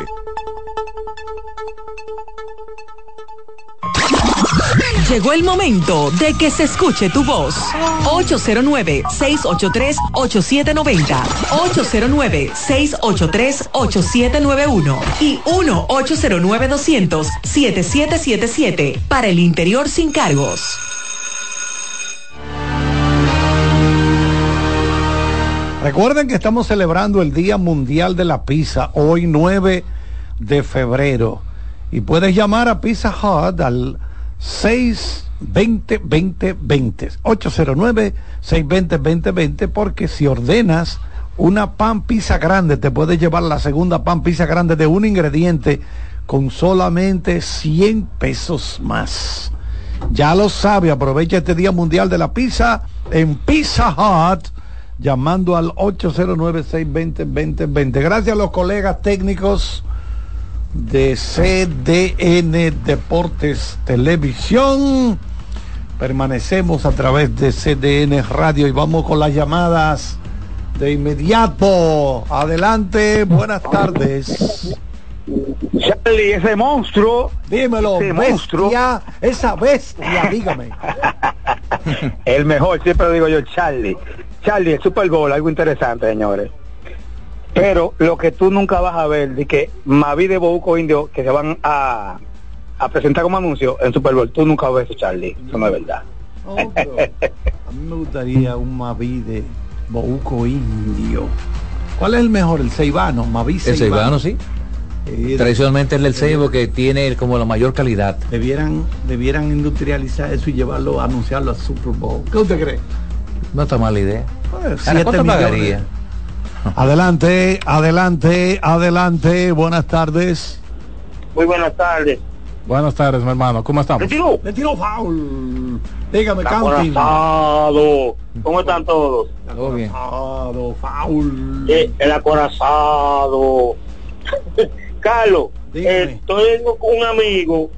Llegó el momento de que se escuche tu voz. 809-683-8790. 809-683-8791. Y 1-809-200-7777. Para el interior sin cargos. Recuerden que estamos celebrando el Día Mundial de la Pizza, hoy 9 de febrero. Y puedes llamar a Pizza Hut al 620-2020. 809-620-2020 porque si ordenas una pan pizza grande, te puedes llevar la segunda pan pizza grande de un ingrediente con solamente 100 pesos más. Ya lo sabe, aprovecha este Día Mundial de la Pizza en Pizza Hut llamando al 809-620-2020. Gracias a los colegas técnicos de CDN Deportes Televisión. Permanecemos a través de CDN Radio y vamos con las llamadas de inmediato. Adelante, buenas tardes. Charlie, ese monstruo. Dímelo, ese bestia, monstruo. esa bestia, dígame. El mejor, siempre digo yo, Charlie. Charlie, el Super Bowl, algo interesante, señores. Pero lo que tú nunca vas a ver, de que Mavi de Bouco Indio, que se van a, a presentar como anuncio en Super Bowl, tú nunca ves eso, Charlie. Eso no es verdad. Oh, a mí me gustaría un Mavi de Bouco Indio. ¿Cuál es el mejor? El Ceibano, Mavi El Ceibano, sí. Eh, Tradicionalmente es el ceibo que tiene como la mayor calidad. Debieran, debieran industrializar eso y llevarlo, anunciarlo a Super Bowl. ¿Qué usted cree? No está mala idea. Pues, ¿Cuánto millones. pagaría? Adelante, adelante, adelante. Buenas tardes. Muy buenas tardes. Buenas tardes, mi hermano. ¿Cómo estamos? Le tiró foul. Dígame, Está Counting. acorazado. ¿Cómo están todos? Todo bien. Acorazado, foul. Eh, el acorazado. Carlos, eh, estoy con un amigo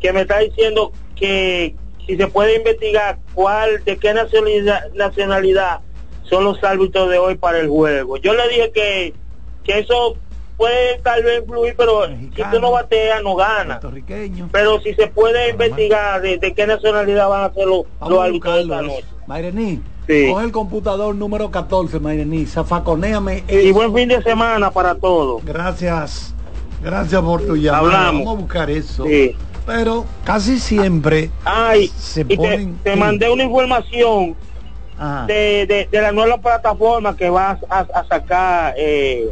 que me está diciendo que si se puede investigar cuál, de qué nacionalidad, nacionalidad son los árbitros de hoy para el juego. Yo le dije que, que eso puede tal vez influir, pero si tú no batea, no gana. Pero si se puede investigar de, de qué nacionalidad van a ser los, Vamos árbitros de esta noche. Mayrení, Sí. coge el computador número 14, Mayrení, zafaconéame Y eso. buen fin de semana para todos. Gracias. Gracias por tu llamada. Hablamos. Vamos a buscar eso. Sí. Pero casi siempre Ay, se y ponen... te mandé una información. De, de, de la nueva plataforma que va a, a sacar eh,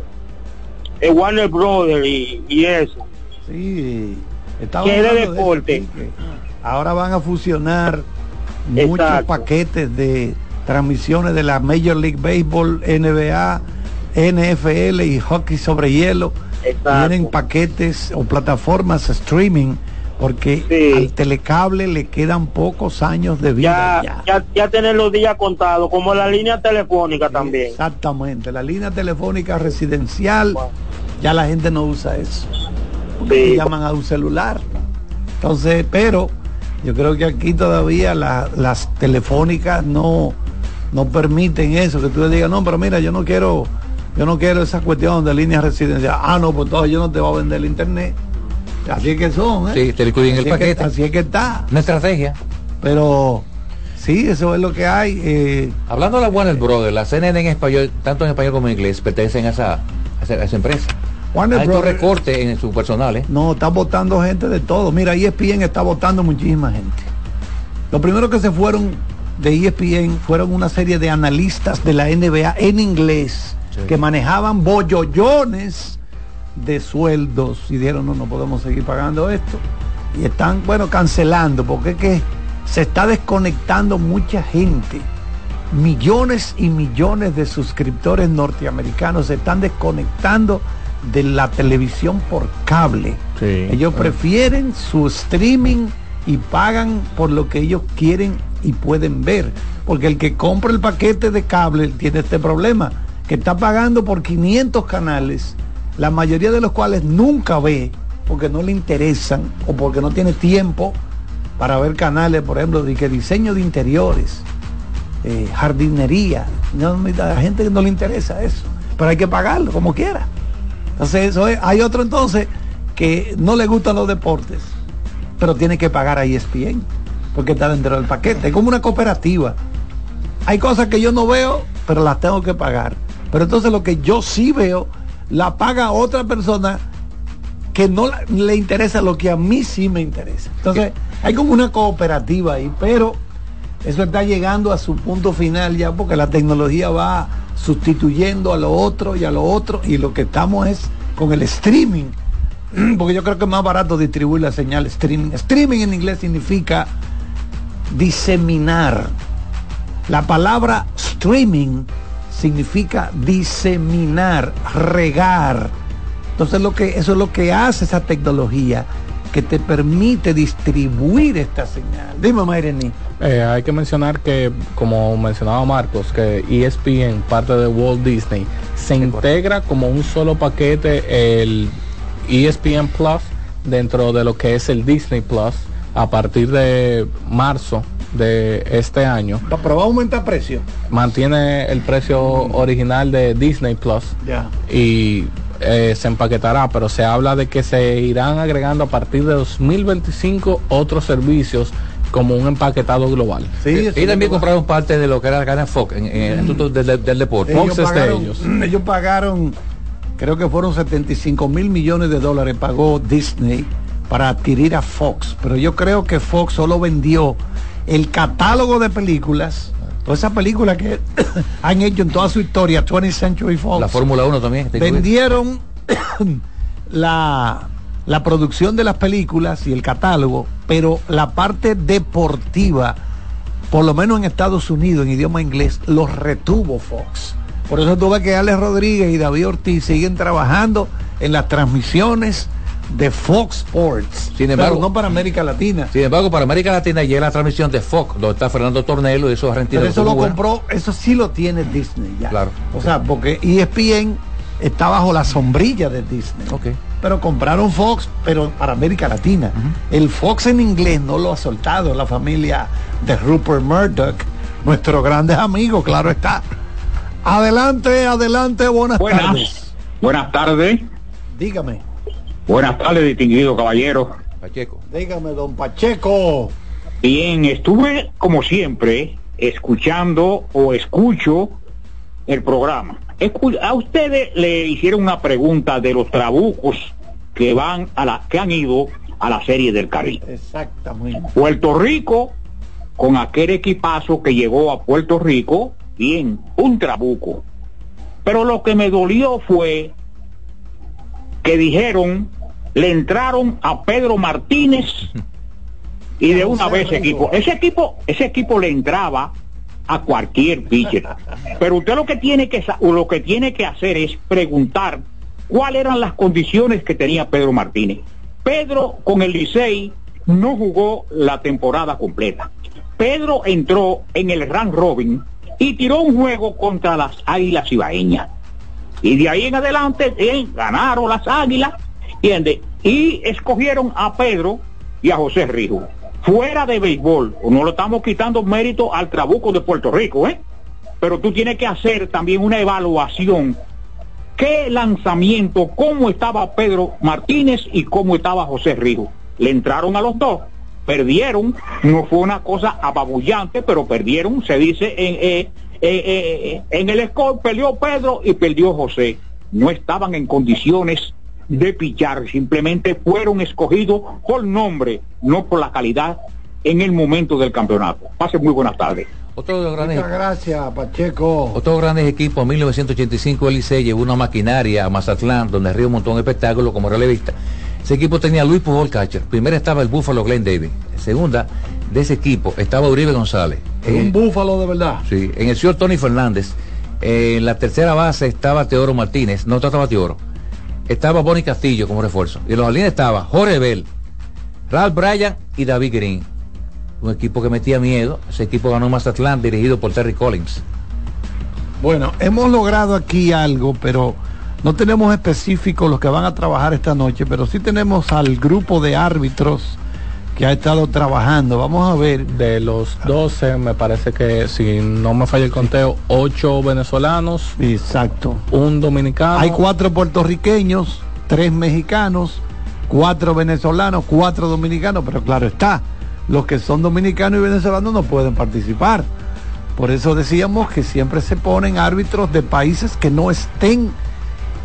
eh, Warner Brothers y, y eso. Sí. Que es de deporte. Ahora van a fusionar muchos paquetes de transmisiones de la Major League Baseball, NBA, NFL y hockey sobre hielo. Exacto. Tienen paquetes o plataformas streaming porque al telecable le quedan pocos años de vida. Ya, ya, ya tener los días contados, como la línea telefónica también. Exactamente, la línea telefónica residencial, ya la gente no usa eso. Sí. llaman a un celular. Entonces, pero Yo creo que aquí todavía la- las telefónicas no, no permiten eso, que tú le digas, no, pero mira, yo no quiero, yo no quiero esa cuestión de líneas residenciales. Ah, no, pues entonces yo no te voy a vender el internet. Así es que son, ¿eh? Sí, te incluyen el que- paquete. así es que está. Una estrategia. Pero sí, eso es lo que hay. eh, Hablando de la Warner Brothers, la CNN en español, tanto en español como en inglés, pertenecen a esa, a esa, a esa empresa. Warner Hay Brothers- recortes en su personal, ¿eh? No, está votando gente de todo. Mira, ESPN está votando muchísima gente. Lo primero que se fueron de ESPN fueron una serie de analistas de la NBA en inglés que manejaban bollollones de sueldos y dijeron, no, no podemos seguir pagando esto. Y están, bueno, cancelando, porque es que se está desconectando mucha gente. Millones y millones de suscriptores norteamericanos se están desconectando de la televisión por cable. Ellos prefieren su streaming y pagan por lo que ellos quieren y pueden ver. Porque el que compra el paquete de cable tiene este problema, que está pagando por 500 canales, la mayoría de los cuales nunca ve, porque no le interesan o porque no tiene tiempo para ver canales, por ejemplo, de que diseño de interiores, eh, jardinería. No, a la gente no le interesa eso, pero hay que pagarlo como quiera. Entonces, eso es. hay otro entonces que no le gustan los deportes, pero tiene que pagar a ESPN, porque está dentro del paquete. Es como una cooperativa. Hay cosas que yo no veo, pero las tengo que pagar. Pero entonces lo que yo sí veo, la paga otra persona que no la- le interesa lo que a mí sí me interesa. Entonces, hay como una cooperativa ahí, pero eso está llegando a su punto final ya porque la tecnología va sustituyendo a lo otro y a lo otro y lo que estamos es con el streaming. Porque yo creo que es más barato distribuir la señal streaming. Streaming en inglés significa diseminar. La palabra streaming significa diseminar, regar. Entonces lo que eso es lo que hace esa tecnología que te permite distribuir esta señal. Dime, Mayreni. Eh, hay que mencionar que, como mencionaba Marcos, que ESPN, parte de Walt Disney, se integra como un solo paquete el ESPN Plus dentro de lo que es el Disney Plus a partir de marzo de este año. Pero va a aumentar precio. Mantiene el precio original de Disney Plus Ya. y eh, se empaquetará, pero se habla de que se irán agregando a partir de 2025 otros servicios como un empaquetado global. y también compraron parte de lo que era la cadena Fox en, en el asunto del, del deporte. Ellos pagaron, ellos pagaron, creo que fueron 75 mil millones de dólares, pagó Disney para adquirir a Fox. Pero yo creo que Fox solo vendió el catálogo de películas, todas esas películas que han hecho en toda su historia, 20th Century Fox. La Fórmula 1 también. incluida. vendieron la, la producción de las películas y el catálogo, pero la parte deportiva, por lo menos en Estados Unidos, en idioma inglés, los retuvo Fox. Por eso tú ves que Alex Rodríguez y David Ortiz siguen trabajando en las transmisiones de Fox Sports. Sin embargo- pero no para América Latina. Sin embargo, para América Latina llega la transmisión de Fox, donde está Fernando Tornelo y esos argentinos. Pero eso lo compró, eso sí lo tiene Disney ya. Claro. O sea, porque ESPN está bajo la sombrilla de Disney. Pero compraron Fox, pero para América Latina. El Fox en inglés no lo ha soltado la familia de Rupert Murdoch, nuestro grandes amigos, claro está. Adelante, adelante, buenas, Buenas. tardes. Buenas tardes. Dígame, Buenas tardes, distinguido caballero. Pacheco. dígame, don Pacheco. Bien, estuve como siempre escuchando o escucho el programa. Escu- a ustedes le hicieron una pregunta de los trabucos que van a la que han ido a la serie del Caribe. Exactamente. Puerto Rico con aquel equipazo que llegó a Puerto Rico, bien, un trabuco. Pero lo que me dolió fue que dijeron, le entraron a Pedro Martínez y de una vez ese equipo, ese equipo, ese equipo le entraba a cualquier pitcher. Pero usted lo que tiene que lo que tiene que hacer es preguntar cuáles eran las condiciones que tenía Pedro Martínez. Pedro con el Licey no jugó la temporada completa. Pedro entró en el round robin y tiró un juego contra las Águilas Ibaeñas. Y de ahí en adelante eh, ganaron las Águilas, ¿entiende? Y escogieron a Pedro y a José Rijo. fuera de béisbol, no lo estamos quitando mérito al trabuco de Puerto Rico, ¿eh? Pero tú tienes que hacer también una evaluación. ¿Qué lanzamiento, cómo estaba Pedro Martínez y cómo estaba José Rijo? Le entraron a los dos, perdieron, no fue una cosa apabullante, pero perdieron, se dice en, eh, eh, eh, en el score, perdió Pedro y perdió José. No estaban en condiciones de pichar, simplemente fueron escogidos por nombre, no por la calidad en el momento del campeonato. Pase muy buenas tardes. Otro de los grandes, Muchas gracias, Pacheco. otros grandes equipos, en 1985 el Licey llevó una maquinaria a Mazatlán, donde Río montó un espectáculo como relevista. Ese equipo tenía Luis Pujol Catcher. Primera estaba el Búfalo Glenn Davis. Segunda, de ese equipo estaba Uribe González. Un búfalo de verdad. Sí, en el señor Tony Fernández. En la tercera base estaba Teoro Martínez, no estaba Teoro. Estaba Bonnie Castillo como refuerzo. Y en los líneas estaba Jorge Bell, Ralph Bryan y David Green. Un equipo que metía miedo. Ese equipo ganó Mazatlán, dirigido por Terry Collins. Bueno, hemos logrado aquí algo, pero no tenemos específicos los que van a trabajar esta noche, pero sí tenemos al grupo de árbitros que ha estado trabajando. Vamos a ver. De los 12, me parece que, si no me falla el conteo, 8 venezolanos. Exacto. Un dominicano. Hay cuatro puertorriqueños, tres mexicanos, cuatro venezolanos, cuatro dominicanos, pero claro está, los que son dominicanos y venezolanos no pueden participar. Por eso decíamos que siempre se ponen árbitros de países que no estén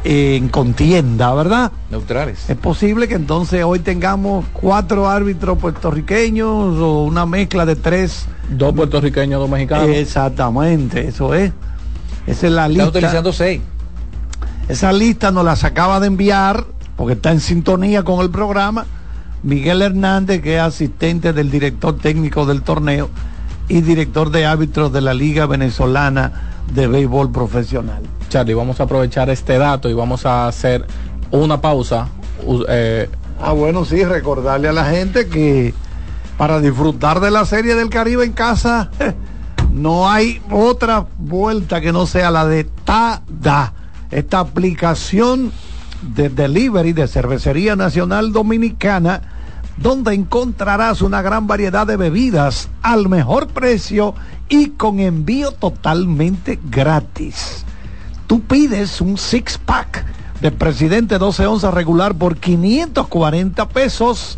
en contienda, ¿verdad? Neutrales. Es posible que entonces hoy tengamos cuatro árbitros puertorriqueños o una mezcla de tres. Dos puertorriqueños, dos mexicanos. Exactamente, eso es. Esa es la lista. Están utilizando seis. Esa lista nos las acaba de enviar, porque está en sintonía con el programa, Miguel Hernández, que es asistente del director técnico del torneo y director de árbitros de la Liga Venezolana de Béisbol Profesional. Charlie, vamos a aprovechar este dato y vamos a hacer una pausa. Eh, Ah, bueno, sí, recordarle a la gente que para disfrutar de la Serie del Caribe en casa, no hay otra vuelta que no sea la de TADA, esta aplicación de delivery de Cervecería Nacional Dominicana, donde encontrarás una gran variedad de bebidas al mejor precio y con envío totalmente gratis. Tú pides un six pack de Presidente 12 onzas regular por 540 pesos.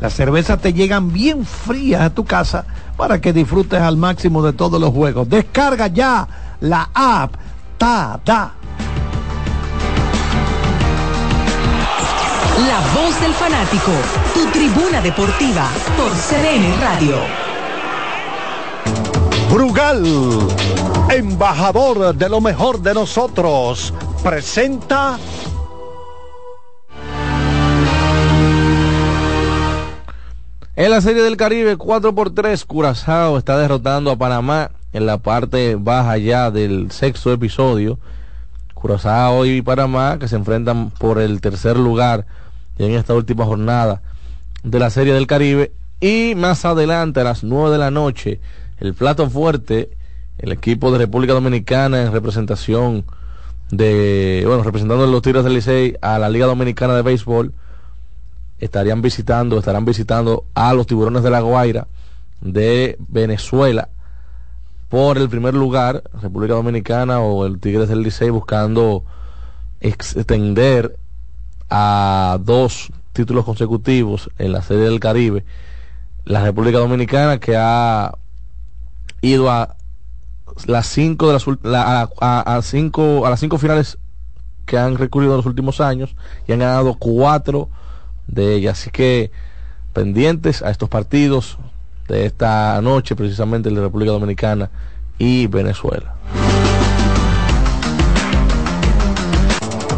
Las cervezas te llegan bien frías a tu casa para que disfrutes al máximo de todos los juegos. Descarga ya la app TADA. La voz del fanático, tu tribuna deportiva por CDN Radio. Brugal, embajador de lo mejor de nosotros, presenta En la Serie del Caribe, 4 por 3 Curazao está derrotando a Panamá en la parte baja ya del sexto episodio. Curazao y Panamá que se enfrentan por el tercer lugar en esta última jornada de la Serie del Caribe. Y más adelante, a las 9 de la noche, el plato fuerte, el equipo de República Dominicana en representación de, bueno, representando los Tigres del Licey a la Liga Dominicana de Béisbol estarían visitando, estarán visitando a los tiburones de la Guaira de Venezuela por el primer lugar, República Dominicana o el Tigres del Licey buscando extender a dos títulos consecutivos en la Serie del Caribe. La República Dominicana que ha ido a las cinco de las la- a- a cinco a las cinco finales que han recurrido en los últimos años y han ganado cuatro de ellas. Así que pendientes a estos partidos de esta noche, precisamente el de República Dominicana y Venezuela.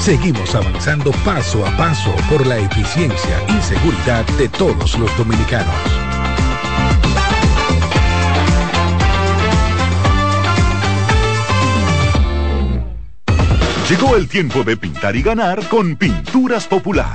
Seguimos avanzando paso a paso por la eficiencia y seguridad de todos los dominicanos. Llegó el tiempo de pintar y ganar con Pinturas Popular.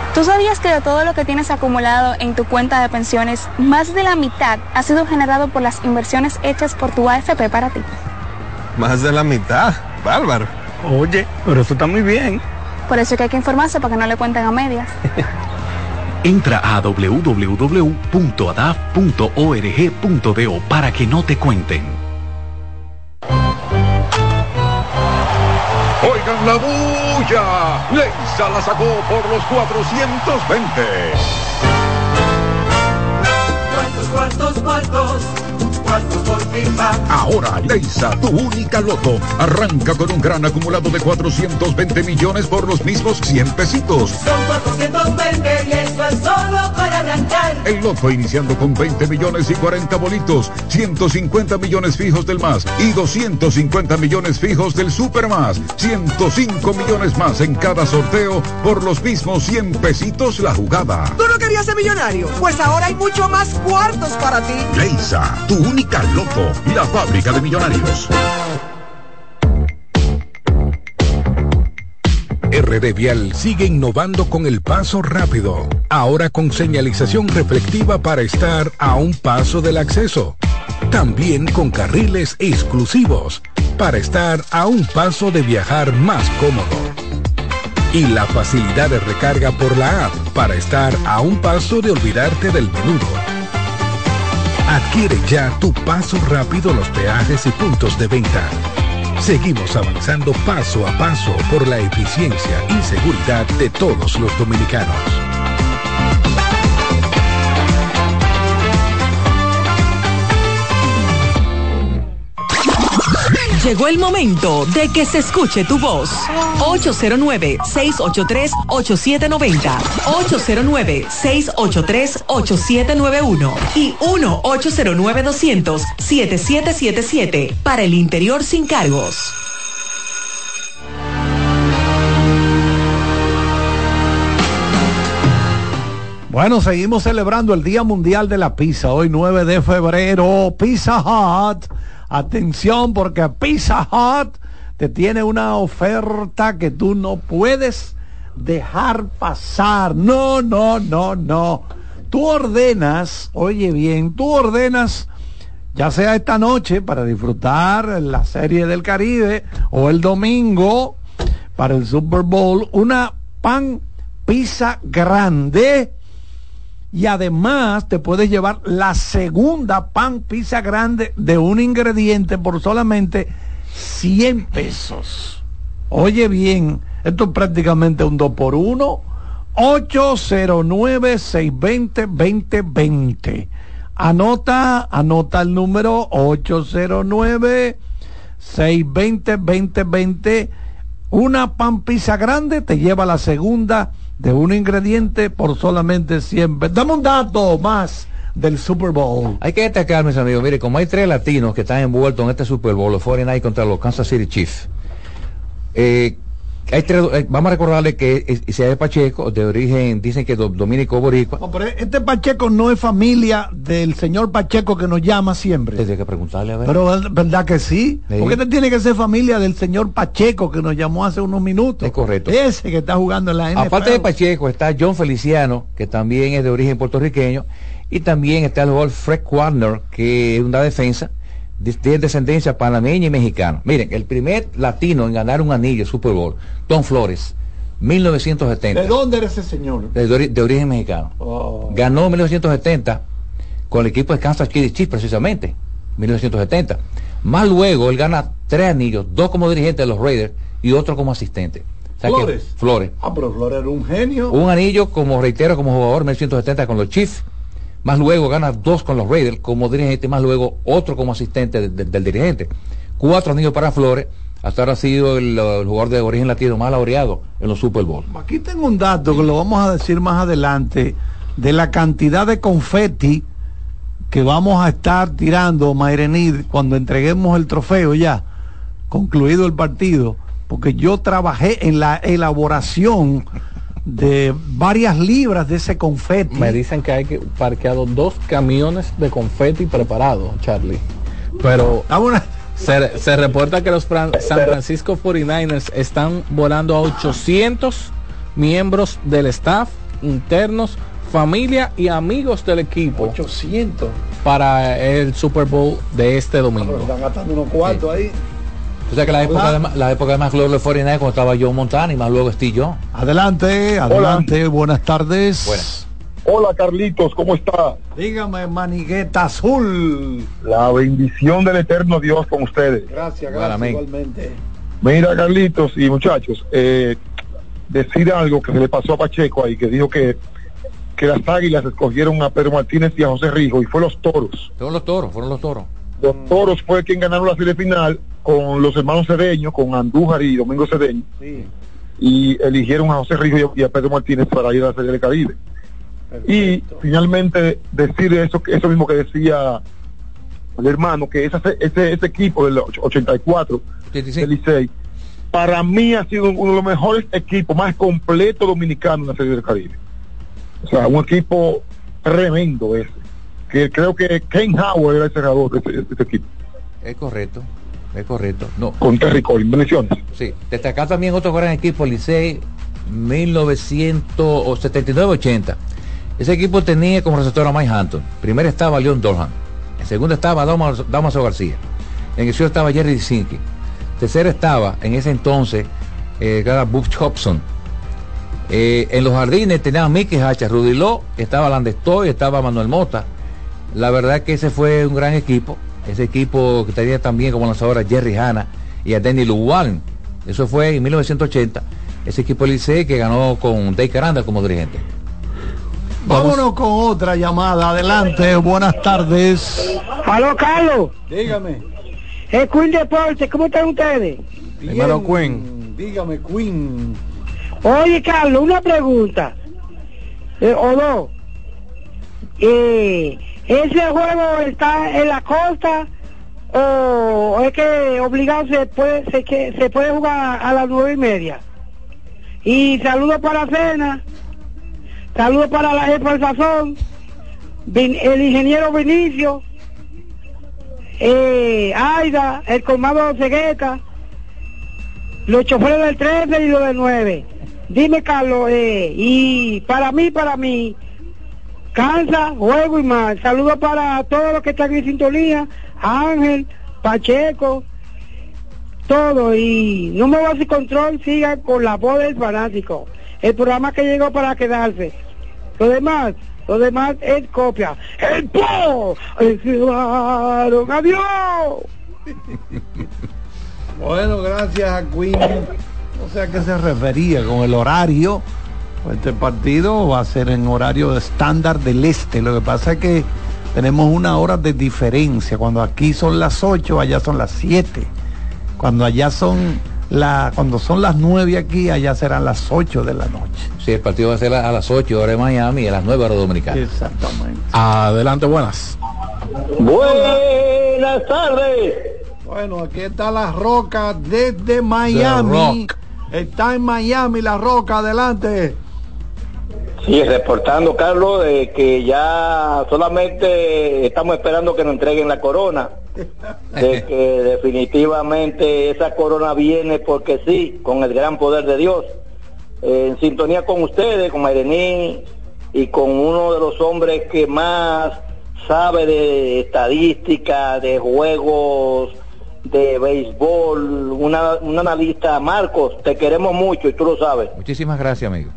¿Tú sabías que de todo lo que tienes acumulado en tu cuenta de pensiones, más de la mitad ha sido generado por las inversiones hechas por tu AFP para ti? Más de la mitad, bárbaro. Oye, pero eso está muy bien. Por eso es que hay que informarse para que no le cuenten a medias. Entra a www.adaf.org.do para que no te cuenten. Oigan la bulla. Leisa la sacó por los 420. Cuartos, cuartos, cuartos. Ahora, Leisa, tu única loto, arranca con un gran acumulado de 420 millones por los mismos 100 pesitos. Son 420 y eso es solo para arrancar. El loto iniciando con 20 millones y 40 bolitos, 150 millones fijos del más y 250 millones fijos del super más, 105 millones más en cada sorteo por los mismos 100 pesitos la jugada. ¿Tú no querías ser millonario? Pues ahora hay mucho más cuartos para ti. Leisa, tu única loto, la fábrica de millonarios. RD Vial sigue innovando con el paso rápido, ahora con señalización reflectiva para estar a un paso del acceso. También con carriles exclusivos para estar a un paso de viajar más cómodo. Y la facilidad de recarga por la app para estar a un paso de olvidarte del menudo. Adquiere ya tu paso rápido los peajes y puntos de venta. Seguimos avanzando paso a paso por la eficiencia y seguridad de todos los dominicanos. Llegó el momento de que se escuche tu voz. 809-683-8790. 809-683-8791. Y 1-809-200-7777. Para el interior sin cargos. Bueno, seguimos celebrando el Día Mundial de la Pizza. Hoy 9 de febrero. Pizza Hut. Atención porque Pizza Hut te tiene una oferta que tú no puedes dejar pasar. No, no, no, no. Tú ordenas, oye bien, tú ordenas ya sea esta noche para disfrutar la serie del Caribe o el domingo para el Super Bowl, una pan pizza grande y además te puedes llevar la segunda pan pizza grande de un ingrediente por solamente 100 pesos. Oye bien, esto es prácticamente un 2 por 1 809-620-2020. Anota, anota el número 809-620-2020. Una pan pizza grande te lleva la segunda de un ingrediente por solamente 100 pesos. Dame un dato más. del Super Bowl. Hay que destacar, mis amigos, mire, como hay tres latinos que están envueltos en este Super Bowl, los 49 contra los Kansas City Chiefs. Eh, hay tres, eh, vamos a recordarle que Isaías Pacheco, de origen, dicen que do, dominico boricua. No, pero este Pacheco no es familia del señor Pacheco que nos llama siempre. Tendría que preguntarle a ver. Pero verdad que sí. Sí. Porque este tiene que ser familia del señor Pacheco que nos llamó hace unos minutos. Es correcto. Ese que está jugando en la NFL. Aparte de Pacheco está John Feliciano, que también es de origen puertorriqueño, y también está el jugador Fred Warner, que es una defensa de- tiene descendencia panameña y mexicana. Miren, el primer latino en ganar un anillo Super Bowl, Tom Flores, 1970. ¿De dónde era ese señor? de, ori- de origen mexicano. Oh. Ganó en 1970 con el equipo de Kansas City Chiefs, precisamente. 1970. Más luego él gana tres anillos, dos como dirigente de los Raiders y otro como asistente. O sea que- Flores. Flores. Ah, pero Flores era un genio. Un anillo como reitero como jugador en 1970 con los Chiefs. Más luego gana dos con los Raiders como dirigente, más luego otro como asistente de- de- del dirigente. Cuatro anillos para Flores. Hasta ahora ha sido el, jugador de origen latino más laureado en los Super Bowl. Aquí tengo un dato que lo vamos a decir más adelante de la cantidad de confeti que vamos a estar tirando, Mayrenid, cuando entreguemos el trofeo ya, concluido el partido, porque yo trabajé en la elaboración de varias libras de ese confeti. Me dicen que hay que parqueado dos camiones de confeti preparados, Charlie. Pero se, se reporta que los Fran- San Francisco 49ers están volando a 800 miembros del staff, internos, familia y amigos del equipo. 800 para el Super Bowl de este domingo. Están gastando unos cuartos ahí. O sea que la época, de, la época de más gloria 49 cuando estaba Joe Montana y más luego Steve Jones. Adelante, adelante, buenas tardes. Buenas. Hola Carlitos, ¿cómo está? Dígame, manigueta azul. La bendición del eterno Dios con ustedes. Gracias, gracias, amén. igualmente. Mira Carlitos y muchachos, eh, decir algo que se le pasó a Pacheco ahí, que dijo que, que las águilas escogieron a Pedro Martínez y a José Rijo y fue los toros. Fueron los toros, fueron los toros. Los toros fue quien ganaron la serie final con los hermanos Cedeño, con Andújar y Domingo Cedeño. y eligieron a José Rijo y a- Pedro Martínez para ir a la Serie del Caribe. Y finalmente decir eso, eso mismo que decía el hermano, que ese, ese, ese equipo del och- 84 del Licey, para mí ha sido uno de los mejores equipos, más completo dominicano en la Serie del Caribe. O sea, un equipo tremendo ese. Que creo que Ken Howard era el cerrador de ese, ese equipo, Es correcto, es correcto. No, con Terry Collins. Bendiciones. sí. Destacar también otro gran equipo, Licey 1979-80. Ese equipo tenía como receptor a Mike Hampton. Primero estaba Leon Dorhan. En segundo estaba Damaso, Damaso García. En el tercero estaba Jerry Disinki. Tercero estaba en ese entonces eh, era Butch Hobson. Eh, en los jardines tenía a Mickey Hacha, Rudy Lowe, estaba Landestoy, estaba Manuel Mota. La verdad que ese fue un gran equipo. Ese equipo que tenía también como lanzadora a Jerry Hanna y a Danny Luwan. Eso fue en 1980. Ese equipo del Licey que ganó con Dave Caranda como dirigente. Vámonos con otra llamada. Adelante, buenas tardes. Aló, Carlos. Dígame. Es Queen Deportes, ¿cómo están ustedes? Dímelo, Queen. Dígame, Queen. Oye, Carlos, una pregunta. Eh, o dos. Eh, ¿Ese juego está en la costa o es que obligado se puede, se, que, se puede jugar a las nueve y media? Y saludos para Cena, saludos para la jefa sazón, el ingeniero Vinicio, eh, Aida, el colmado Cegueta, los choferes del 13 y los del 9. Dime, Carlos, eh, y para mí, para mí, cansa, juego y más. Saludos para todos los que están en sintonía, Ángel, Pacheco, todo. Y no me voy control, siga con la voz del fanático. El programa que llegó para quedarse. Lo demás, lo demás es copia. ¡El po! ¡El ¡Adiós! Bueno, gracias a Queen. No sé a qué se refería con el horario. Este partido va a ser en horario estándar del este. Lo que pasa es que tenemos una hora de diferencia. Cuando aquí son las 8, allá son las 7. Cuando allá son la, cuando son las 9 aquí, allá serán las 8 de la noche. Sí, el partido va a ser a las 8 horas de Miami y a las 9 horas dominicanas. Exactamente. Adelante, buenas. Buenas tardes. Bueno, aquí está la roca desde Miami. Está en Miami la roca, adelante. Sí, reportando, Carlos, de que ya solamente estamos esperando que nos entreguen la corona. De que definitivamente esa corona viene porque sí, con el gran poder de Dios. Eh, en sintonía con ustedes, con Mayrení y con uno de los hombres que más sabe de estadística, de juegos, de béisbol, una, un analista, Marcos, te queremos mucho y tú lo sabes. Muchísimas gracias, amigo.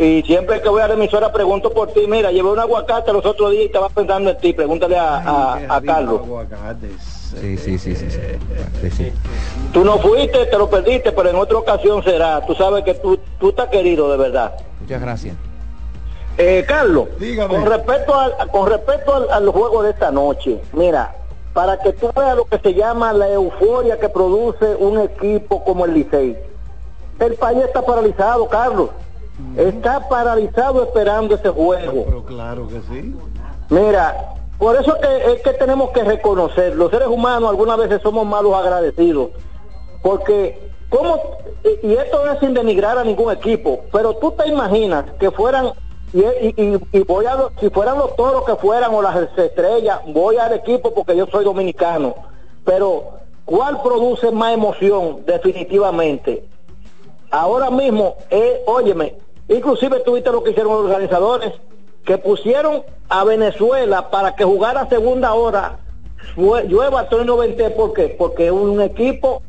Y siempre que voy a la emisora pregunto por ti, mira, llevé un aguacate los otros días y estaba pensando en ti, pregúntale a, a, a Carlos. Sí, sí, sí, sí, sí. Sí, sí. Tú no fuiste, te lo perdiste, pero en otra ocasión será. Tú sabes que tú, tú estás querido de verdad. Muchas gracias. Eh, Carlos, con respecto, al, con respecto al, al juego de esta noche, mira, para que tú veas lo que se llama la euforia que produce un equipo como el Licey. El país está paralizado, Carlos. Está paralizado esperando ese juego. Pero claro que sí. Mira, por eso es que, es que tenemos que reconocer, los seres humanos algunas veces somos malos agradecidos, porque ¿cómo? Y esto no es sin denigrar a ningún equipo, pero tú te imaginas que fueran, y, y- y- y voy a, si fueran los toros que fueran o las estrellas, voy al equipo porque yo soy dominicano, pero ¿cuál produce más emoción definitivamente? Ahora mismo, eh, óyeme, inclusive tuviste lo que hicieron los organizadores, que pusieron a Venezuela para que jugara segunda hora, llueva Antonio Vente, ¿por qué? Porque es un equipo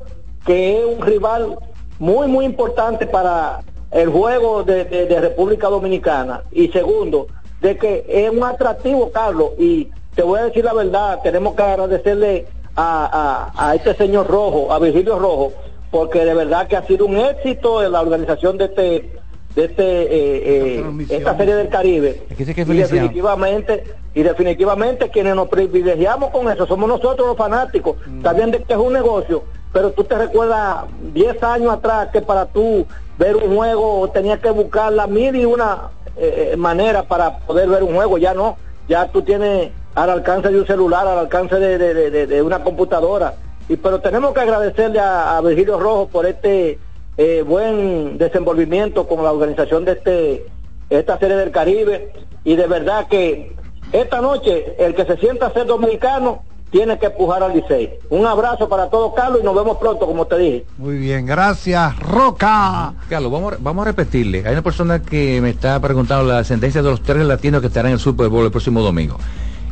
que es un rival muy, muy importante para el juego de República Dominicana. Y segundo, de que es un atractivo, Carlos, y te voy a decir la verdad, tenemos que agradecerle a, a- a este señor Rojo, a Virgilio Rojo, porque de verdad que ha sido un éxito en la organización de este de este eh, eh, esta serie del Caribe. Que sí que y definitivamente y definitivamente quienes nos privilegiamos con eso somos nosotros los fanáticos también de que es un negocio. Pero tú te recuerdas 10 años atrás que para tú ver un juego tenías que buscar la mil y una eh, eh, manera para poder ver un juego. Ya no. Ya tú tienes al alcance de un celular al alcance de, de- de- de- de una computadora. Y pero tenemos que agradecerle a, a Virgilio Rojo por este eh, buen desenvolvimiento con la organización de este esta serie del Caribe y de verdad que esta noche el que se sienta a ser dominicano tiene que empujar al Licey. Un abrazo para todos, Carlos, y nos vemos pronto, como te dije. Muy bien, gracias, Roca. Carlos, vamos, a- vamos a repetirle. Hay una persona que me está preguntando la ascendencia de los tres latinos que estarán en el Super Bowl el próximo domingo.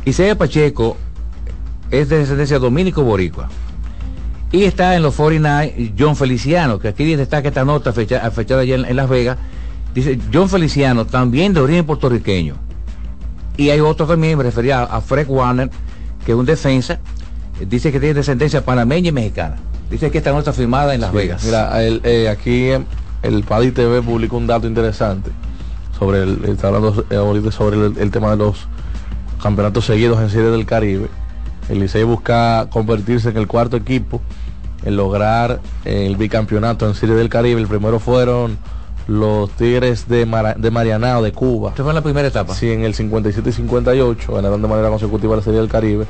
Isaiah Pacheco es de descendencia dominico-boricua. Y está en los 49 John Feliciano, que aquí destaca esta nota fecha, fechada allá en, en Las Vegas. Dice John Feliciano, también de origen puertorriqueño. Y hay otro también, me refería a, a Fred Warner, que es un defensa, eh, dice que tiene descendencia panameña y mexicana. Dice que esta nota firmada en Las Sí, Vegas. Mira, el, eh, aquí el Paddy TV publicó un dato interesante sobre el, está hablando eh, ahorita sobre el, el tema de los campeonatos seguidos en Serie del Caribe. El Licey busca convertirse en el cuarto equipo en lograr eh, el bicampeonato en Serie del Caribe. El primero fueron los Tigres de, Mara- de Marianao, de Cuba. Esto fue en la primera etapa. Sí, en el 57 y 58 ganaron de manera consecutiva la Serie del Caribe.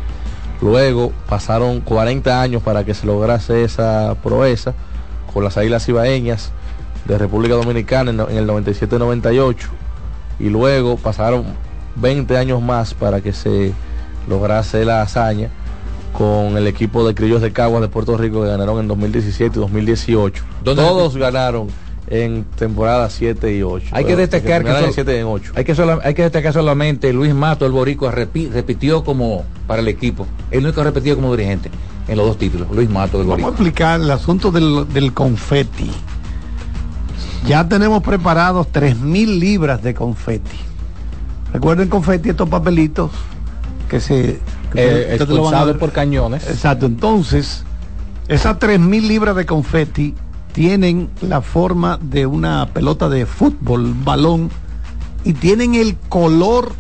Luego pasaron 40 años para que se lograse esa proeza con las Águilas Ibaeñas de República Dominicana en el 97-98 y luego pasaron 20 años más para que se lograse la hazaña con el equipo de Criollos de Caguas de Puerto Rico que ganaron en 2017 y 2018. ¿Dónde- Todos ganaron en temporada 7 y 8. Hay que destacar que, terminaron en sol- 7 y en 8. hay, que hay que destacar solamente Luis Mato, el boricua, repi- repitió como para el equipo. El único repetido como dirigente en los dos títulos. Luis Mato, del Vamos a boricua. explicar el asunto del, del confeti. Ya tenemos preparados 3.000 libras de confeti. Recuerden confeti, estos papelitos que se... que Eh, lo van a por cañones. Exacto, entonces, esas 3.000 libras de confeti tienen la forma de una pelota de fútbol, balón, y tienen el color,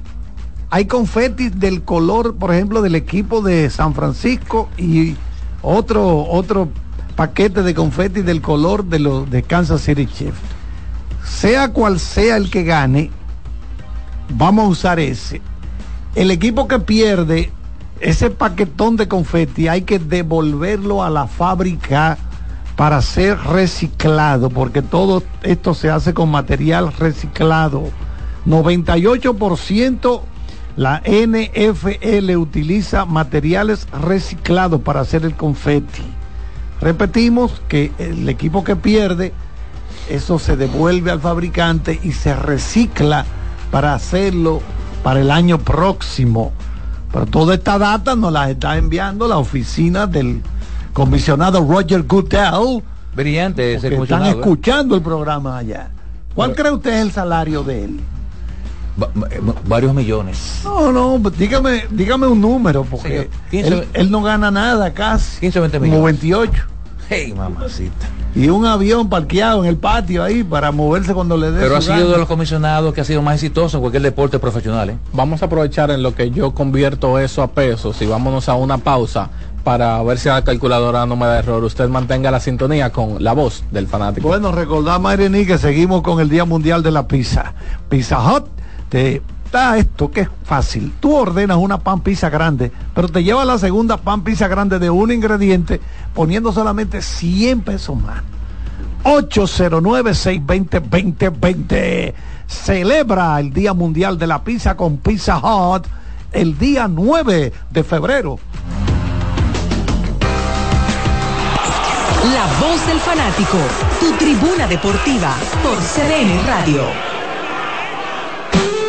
hay confeti del color, por ejemplo, del equipo de San Francisco y otro, otro paquete de confeti del color de los de Kansas City Chiefs. Sea cual sea el que gane, vamos a usar ese. El equipo que pierde ese paquetón de confeti hay que devolverlo a la fábrica para ser reciclado, porque todo esto se hace con material reciclado. 98% la NFL utiliza materiales reciclados para hacer el confeti. Repetimos que el equipo que pierde, eso se devuelve al fabricante y se recicla para hacerlo para el año próximo. Pero toda esta data nos la está enviando la oficina del comisionado Roger Goodell. Brillante ese Están escuchando el programa allá. ¿Cuál cree usted es el salario de él? varios millones. No, no, pues dígame, dígame un número, porque él, no gana nada casi. 15 20 millones. Como 28. Hey, mamacita. Y un avión parqueado en el patio ahí para moverse cuando le dé. Pero ha sido de los comisionados que ha sido más exitoso en cualquier deporte profesional. ¿eh? Vamos a aprovechar en lo que yo convierto eso a pesos y vámonos a una pausa para ver si la calculadora no me da error. Usted mantenga la sintonía con la voz del fanático. Bueno, recordamos, Irene, que seguimos con el Día Mundial de la Pizza. Pizza Hut te da esto que es fácil. Tú ordenas una pan pizza grande, pero te lleva la segunda pan pizza grande de un ingrediente poniendo solamente 100 pesos más. 809-620-2020. Celebra el Día Mundial de la Pizza con Pizza Hut el día 9 de febrero. La voz del fanático, tu tribuna deportiva por CDN Radio.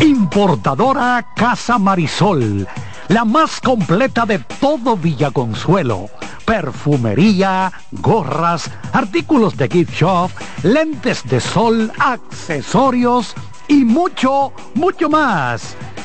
Importadora Casa Marisol, la más completa de todo Villaconsuelo. Perfumería, gorras, artículos de gift shop, lentes de sol, accesorios y mucho, mucho más.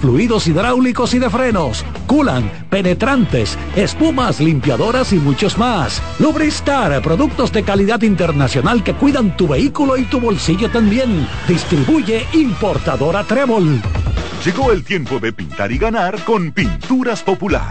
fluidos hidráulicos y de frenos, culan, penetrantes, espumas, limpiadoras y muchos más. Lubristar, productos de calidad internacional que cuidan tu vehículo y tu bolsillo también. Distribuye importadora Trébol. Llegó el tiempo de pintar y ganar con Pinturas Popular.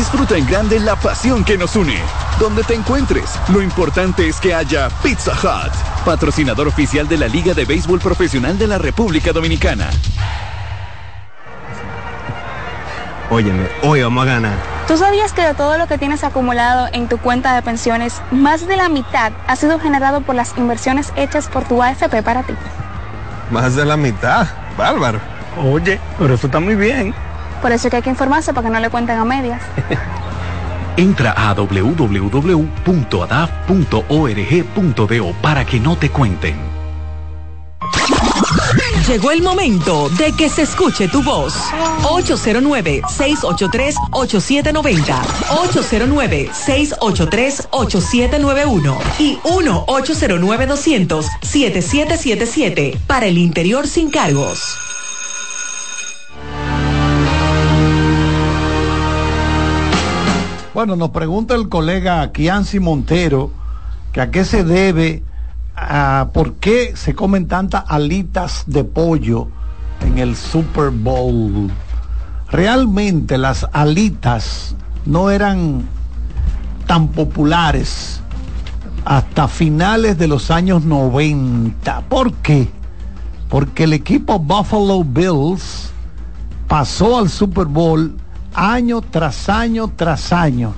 Disfruta en grande la pasión que nos une. Donde te encuentres, lo importante es que haya Pizza Hut, patrocinador oficial de la Liga de Béisbol Profesional de la República Dominicana. Óyeme, hoy vamos a ganar. ¿Tú sabías que de todo lo que tienes acumulado en tu cuenta de pensiones, más de la mitad ha sido generado por las inversiones hechas por tu AFP para ti? Más de la mitad, bárbaro. Oye, pero eso está muy bien. Por eso es que hay que informarse para que no le cuenten a medias. Entra a www.adaf.org.do para que no te cuenten. Llegó el momento de que se escuche tu voz. 809-683-8790. 809-683-8791. Y 1-809-200-7777. Para el interior sin cargos. Bueno, nos pregunta el colega Kianci Montero que a qué se debe, a por qué se comen tantas alitas de pollo en el Super Bowl. Realmente las alitas no eran tan populares hasta finales de los años 90. ¿Por qué? Porque el equipo Buffalo Bills pasó al Super Bowl año tras año tras año.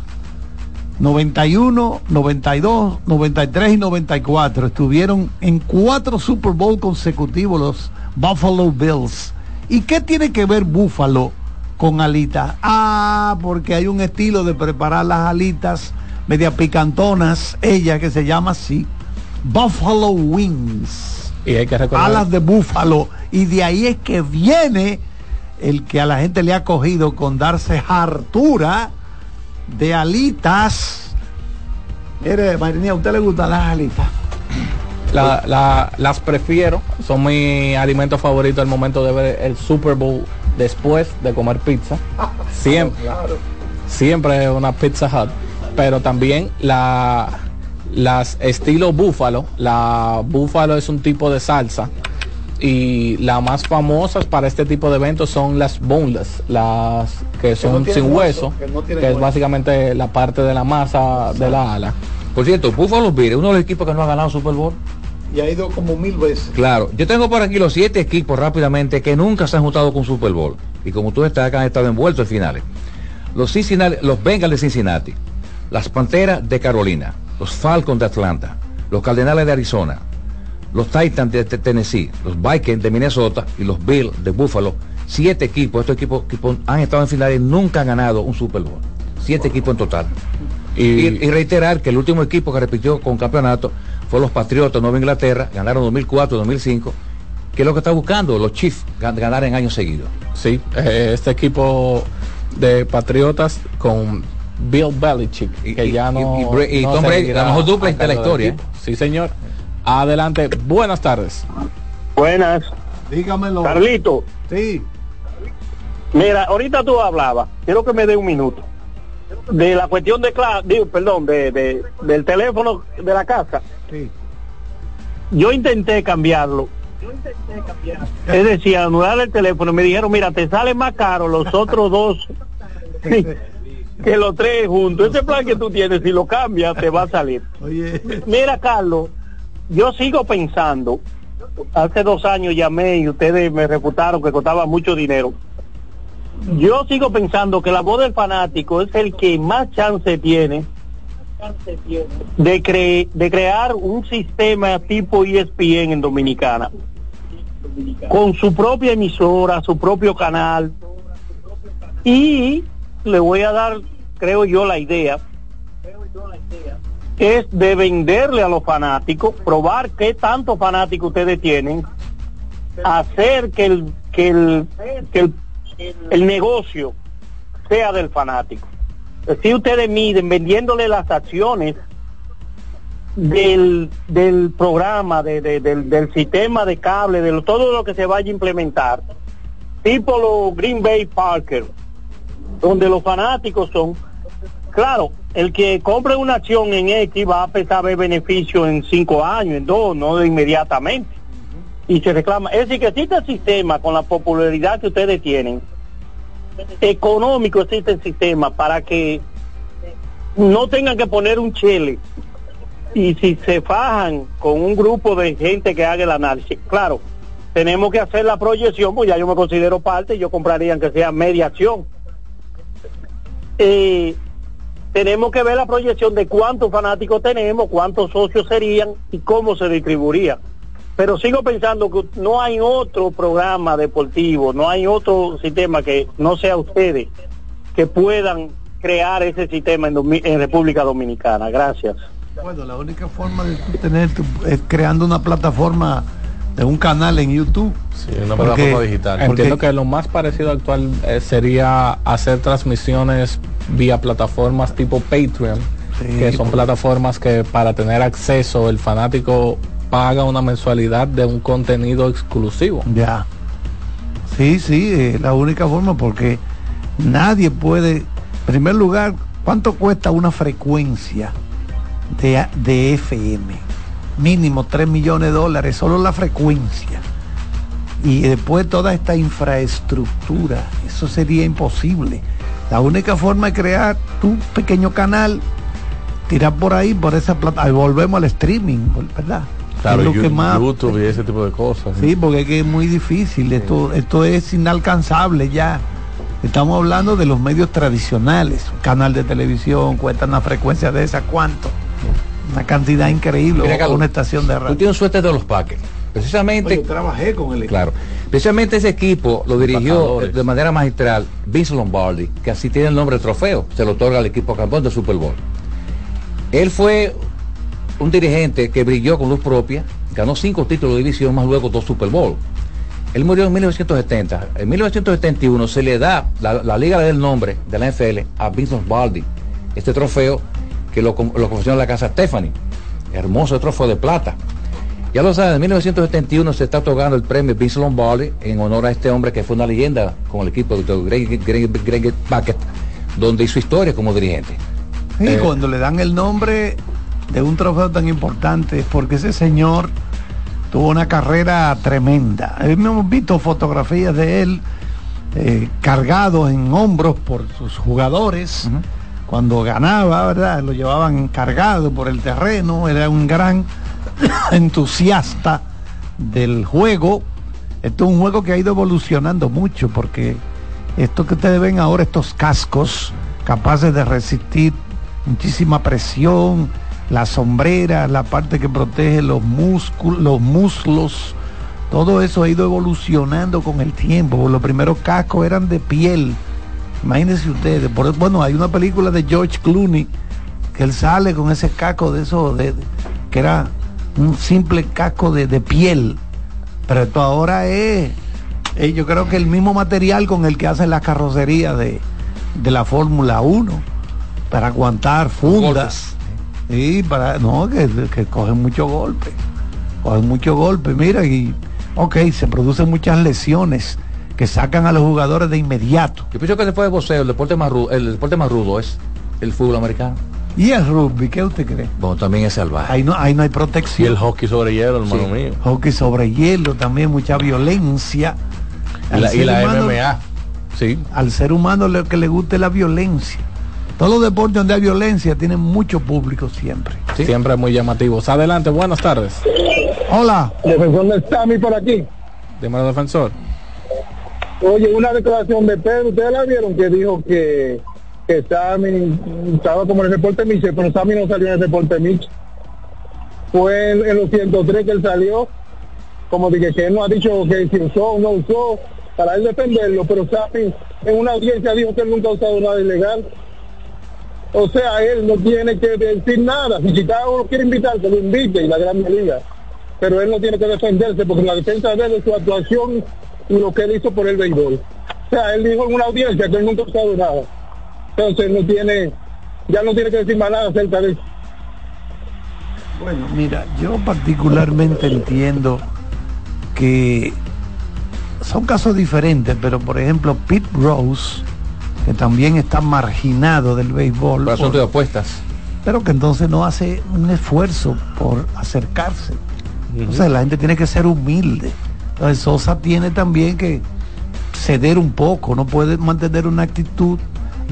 91, 92, 93 y 94 estuvieron en cuatro Super Bowl consecutivos los Buffalo Bills. ¿Y qué tiene que ver Buffalo con alitas? Ah, porque hay un estilo de preparar las alitas media picantonas, ella que se llama así, Buffalo Wings. Y hay que recordar. Alas de búfalo. Y de ahí es que viene el que a la gente le ha cogido con darse hartura de alitas. Mire, Marinía, ¿a usted le gustan las alitas? La- la- las prefiero, son mi alimento favorito al momento de ver el Super Bowl después de comer pizza. Siempre, siempre una Pizza Hut, pero también la las estilo búfalo. La búfalo es un tipo de salsa y las más famosas para este tipo de eventos son las boneless, las que son sin hueso, hueso, que no que, tienen es básicamente la parte de la masa de la ala. Por cierto, Buffalo Bills, uno de los equipos que no ha ganado Super Bowl. Y ha ido como mil veces. Claro, yo tengo por aquí los siete equipos rápidamente que nunca se han juntado con Super Bowl. Y como tú estás acá, han estado envueltos en finales. Los, Cincinnati, los Bengals de Cincinnati, las Panteras de Carolina, los Falcons de Atlanta, los Cardenales de Arizona, los Titans de Tennessee, los Vikings de Minnesota y los Bills de Buffalo. Siete equipos, estos equipos, equipos han estado en finales y nunca han ganado un Super Bowl. Siete equipos en total. Y, y reiterar que el último equipo que repitió con campeonato fue los Patriotas de Nueva Inglaterra, ganaron 2004, 2005, que es lo que está buscando los Chiefs, gan- ganar en años seguidos. Sí, eh, este equipo de Patriotas con Bill Belichick, que ya no. y y no Tom Brady, la mejor dupla de la historia. Sí, señor. Adelante, buenas tardes. Buenas. Dígamelo. Carlito. Sí. Mira, ahorita tú hablabas, quiero que me dé un minuto, de la cuestión de, digo, perdón, de, de- del teléfono de la casa. Sí. Yo intenté cambiarlo. Es decir, anular el teléfono, me dijeron, mira, te sale más caro los otros dos que los tres juntos. Ese plan que tú tienes, si lo cambias, te va a salir. Mira, Carlos, yo sigo pensando, hace dos años llamé y ustedes me reputaron que costaba mucho dinero. Yo sigo pensando que la voz del fanático es el que más chance tiene de, cre- de crear un sistema tipo ESPN en Dominicana, con su propia emisora, su propio canal, y le voy a dar, creo yo, la idea, es de venderle a los fanáticos, probar qué tanto fanático ustedes tienen, hacer que el, que el, que el, negocio sea del fanático. Si ustedes miden vendiéndole las acciones del, del programa, de, de- del, sistema de cable, de todo lo que se vaya a implementar, tipo los Green Bay Parker, donde los fanáticos son, claro, el que compre una acción en X va a a ver beneficio en cinco años, en dos, no de inmediatamente. Y se reclama, es decir, que existe el sistema con la popularidad que ustedes tienen, económico existe el sistema para que no tengan que poner un chele y si se fajan con un grupo de gente que haga el análisis, claro, tenemos que hacer la proyección, pues ya yo me considero parte, yo compraría que sea media acción. Eh, tenemos que ver la proyección de cuántos fanáticos tenemos, cuántos socios serían y cómo se distribuiría. Pero sigo pensando que no hay otro programa deportivo, no hay otro sistema que no sea ustedes que puedan crear ese sistema en, República Dominicana. Gracias. Bueno, la única forma de tener creando una plataforma de un canal en YouTube. una Porque- plataforma digital. Entiendo que lo más parecido actual eh, sería hacer transmisiones vía plataformas tipo Patreon, que son plataformas que para tener acceso el fanático paga una mensualidad de un contenido exclusivo. Ya. Sí, sí, es la única forma porque nadie puede, en primer lugar, ¿cuánto cuesta una frecuencia de, de FM? Mínimo 3 millones de dólares, solo la frecuencia. Y después toda esta infraestructura, eso sería imposible. La única forma de crear tu pequeño canal, tirar por ahí, por esa plata, y volvemos al streaming, ¿verdad? Claro, lo que más- YouTube y ese tipo de cosas. Sí, porque es que es muy difícil, esto, esto es inalcanzable ya. Estamos hablando de los medios tradicionales. Canal de televisión cuesta una frecuencia de esa, ¿cuánto? Una cantidad increíble. Mira, Carlos, una estación de Tú radio. tienes suerte de los Packers. Precisamente. Oye, yo trabajé con el Claro. Precisamente ese equipo lo dirigió de manera magistral Vince Lombardi, que así tiene el nombre de trofeo. Se lo otorga al equipo campeón de Super Bowl. Él fue un dirigente que brilló con luz propia, ganó cinco títulos de división, más luego dos Super Bowl. Él murió en 1970. En 1971 se le da, la, la liga le da el nombre de la NFL a Vince Lombardi, este trofeo que lo, con- lo confeccionó la casa Stephanie. Hermoso trofeo de plata. Ya lo saben, en 1971 se está otorgando el premio Vince Lombardi en honor a este hombre que fue una leyenda con el equipo de Greg, Greg, Greg Bucket, donde hizo historia como dirigente. Y Eh, cuando le dan el nombre de un trofeo tan importante es porque ese señor tuvo una carrera tremenda. Hemos visto fotografías de él eh, cargado en hombros por sus jugadores. Cuando ganaba, ¿verdad? Lo llevaban cargado por el terreno. Era un gran entusiasta del juego. Esto es un juego que ha ido evolucionando mucho porque esto que ustedes ven ahora, estos cascos capaces de resistir muchísima presión, la sombrera, la parte que protege los músculos, los muslos, todo eso ha ido evolucionando con el tiempo. Los primeros cascos eran de piel. Imagínense ustedes, por, bueno, hay una película de George Clooney que él sale con ese casco de eso, de, que era un simple casco de, de piel. Pero esto ahora es, eh, yo creo que el mismo material con el que hacen las carrocerías de, de la Fórmula 1 para aguantar fundas. Y para, no, que, que cogen mucho golpe. Cogen mucho golpe, mira, y ok, se producen muchas lesiones que sacan a los jugadores de inmediato. Yo pienso que después de boxeo, el deporte más rudo, el deporte más rudo es el fútbol americano. ¿Y el rugby? ¿Qué usted cree? Bueno, también es salvaje. Ahí no, ahí no hay protección. Y el hockey sobre hielo, hermano Sí. mío. Hockey sobre hielo, también mucha violencia. Y la, y ser la humano- MMA. Sí. Al ser humano lo que le guste la violencia. Todos los deportes donde hay violencia tienen mucho público siempre. Siempre muy llamativos. Adelante, buenas tardes. Hola. Defensor del Sami por aquí. Dímelo, defensor. Oye, una declaración de Pedro, ¿ustedes la vieron? Que dijo que, que Sammy estaba como en el reporte Miche, pero Sammy no salió en el reporte Miche. Fue en, los 103 que él salió, como dije que él no ha dicho que si usó o no usó, para él defenderlo, pero Sammy en una audiencia dijo que él nunca ha usado nada ilegal. O sea, él no tiene que decir nada. Si Chicago lo quiere invitar, que lo invite y la Gran Liga. Pero él no tiene que defenderse porque la defensa de él es su actuación lo que él hizo por el béisbol. O sea, él dijo en una audiencia que él nunca ha usado nada. Entonces no tiene, ya no tiene que decir más nada acerca de eso. Bueno, mira, yo particularmente entiendo que son casos diferentes, pero por ejemplo, Pete Rose, que también está marginado del béisbol. Por asunto de apuestas. Pero que entonces no hace un esfuerzo por acercarse. O sea, la gente tiene que ser humilde. Entonces Sosa tiene también que ceder un poco, no puede mantener una actitud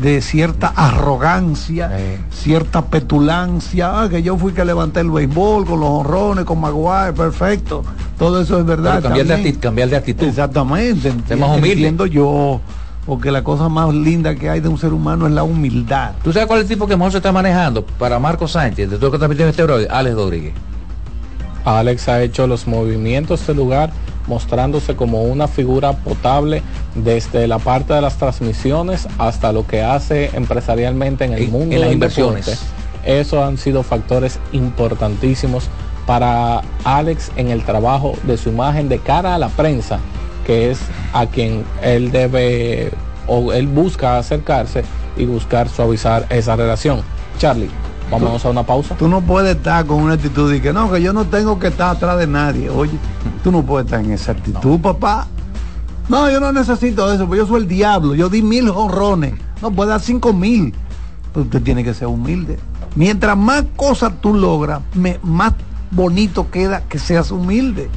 de cierta arrogancia, cierta petulancia, ah, que yo fui que levanté el béisbol con los honrones, con Maguire, perfecto. Todo eso es verdad. Pero cambiar, de actitud, cambiar de actitud. Exactamente. Ser más humilde. Entiendo yo, porque la cosa más linda que hay de un ser humano es la humildad. ¿Tú sabes cuál es el tipo que mejor se está manejando? Para Marco Sánchez, de todo lo que está metido en este brother, Alex Rodríguez. Alex ha hecho los movimientos del lugar mostrándose como una figura potable desde la parte de las transmisiones hasta lo que hace empresarialmente en el mundo en las inversiones. deporte. Esos han sido factores importantísimos para Alex en el trabajo de su imagen de cara a la prensa, que es a quien él debe o él busca acercarse y buscar suavizar esa relación. Charlie, vámonos a una pausa. Tú no puedes estar con una actitud de que no, que yo no tengo que estar atrás de nadie. Oye, tú no puedes estar en esa actitud, papá. No, yo no necesito eso, porque yo soy el diablo. Yo di mil jorrones. No, puede dar cinco mil. Pero usted tiene que ser humilde. Mientras más cosas tú logras, me- más bonito queda que seas humilde.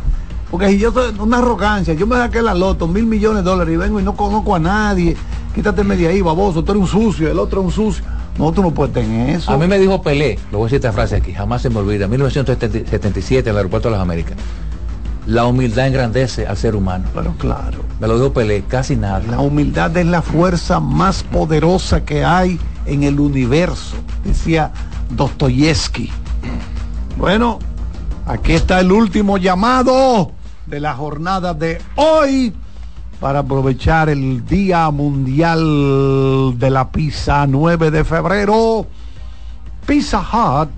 Porque si yo soy una arrogancia, yo me saqué la loto, mil millones de dólares y vengo y no conozco a nadie, quítate media ahí, baboso, tú eres un sucio, el otro es un sucio. No, tú no puedes tener eso. A mí me dijo Pelé, lo voy a decir esta frase aquí, jamás se me olvida, 1977 en el aeropuerto de las Américas. La humildad engrandece al ser humano. Pero claro. Me lo dijo Pelé, casi nada. La humildad es la fuerza más poderosa que hay en el universo, decía Dostoyevsky. Bueno, aquí está el último llamado de la jornada de hoy para aprovechar el Día Mundial de la Pizza 9 de febrero. Pizza Hut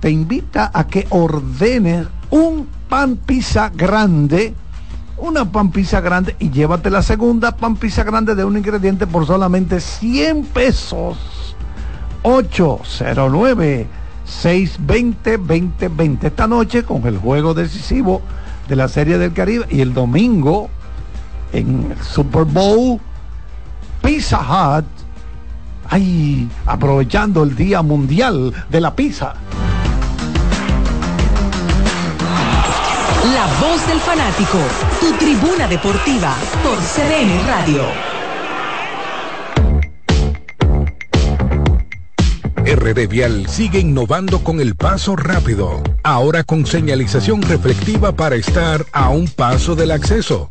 te invita a que ordenes un pan pizza grande, una pan pizza grande y llévate la segunda pan pizza grande de un ingrediente por solamente 100 pesos. 809 620 2020 esta noche con el juego decisivo de la Serie del Caribe y el domingo en el Super Bowl Pizza Hut ay aprovechando el Día Mundial de la Pizza La voz del fanático, tu tribuna deportiva por CDN Radio. RD Vial sigue innovando con el paso rápido, ahora con señalización reflectiva para estar a un paso del acceso.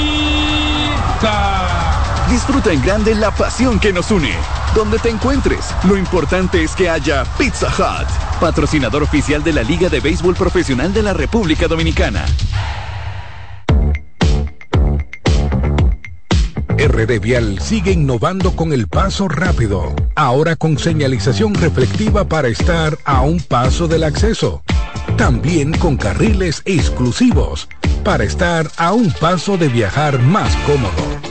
Disfruta en grande la pasión que nos une. Donde te encuentres, lo importante es que haya Pizza Hut, patrocinador oficial de la Liga de Béisbol Profesional de la República Dominicana. RD Vial sigue innovando con el paso rápido, ahora con señalización reflectiva para estar a un paso del acceso. También con carriles exclusivos para estar a un paso de viajar más cómodo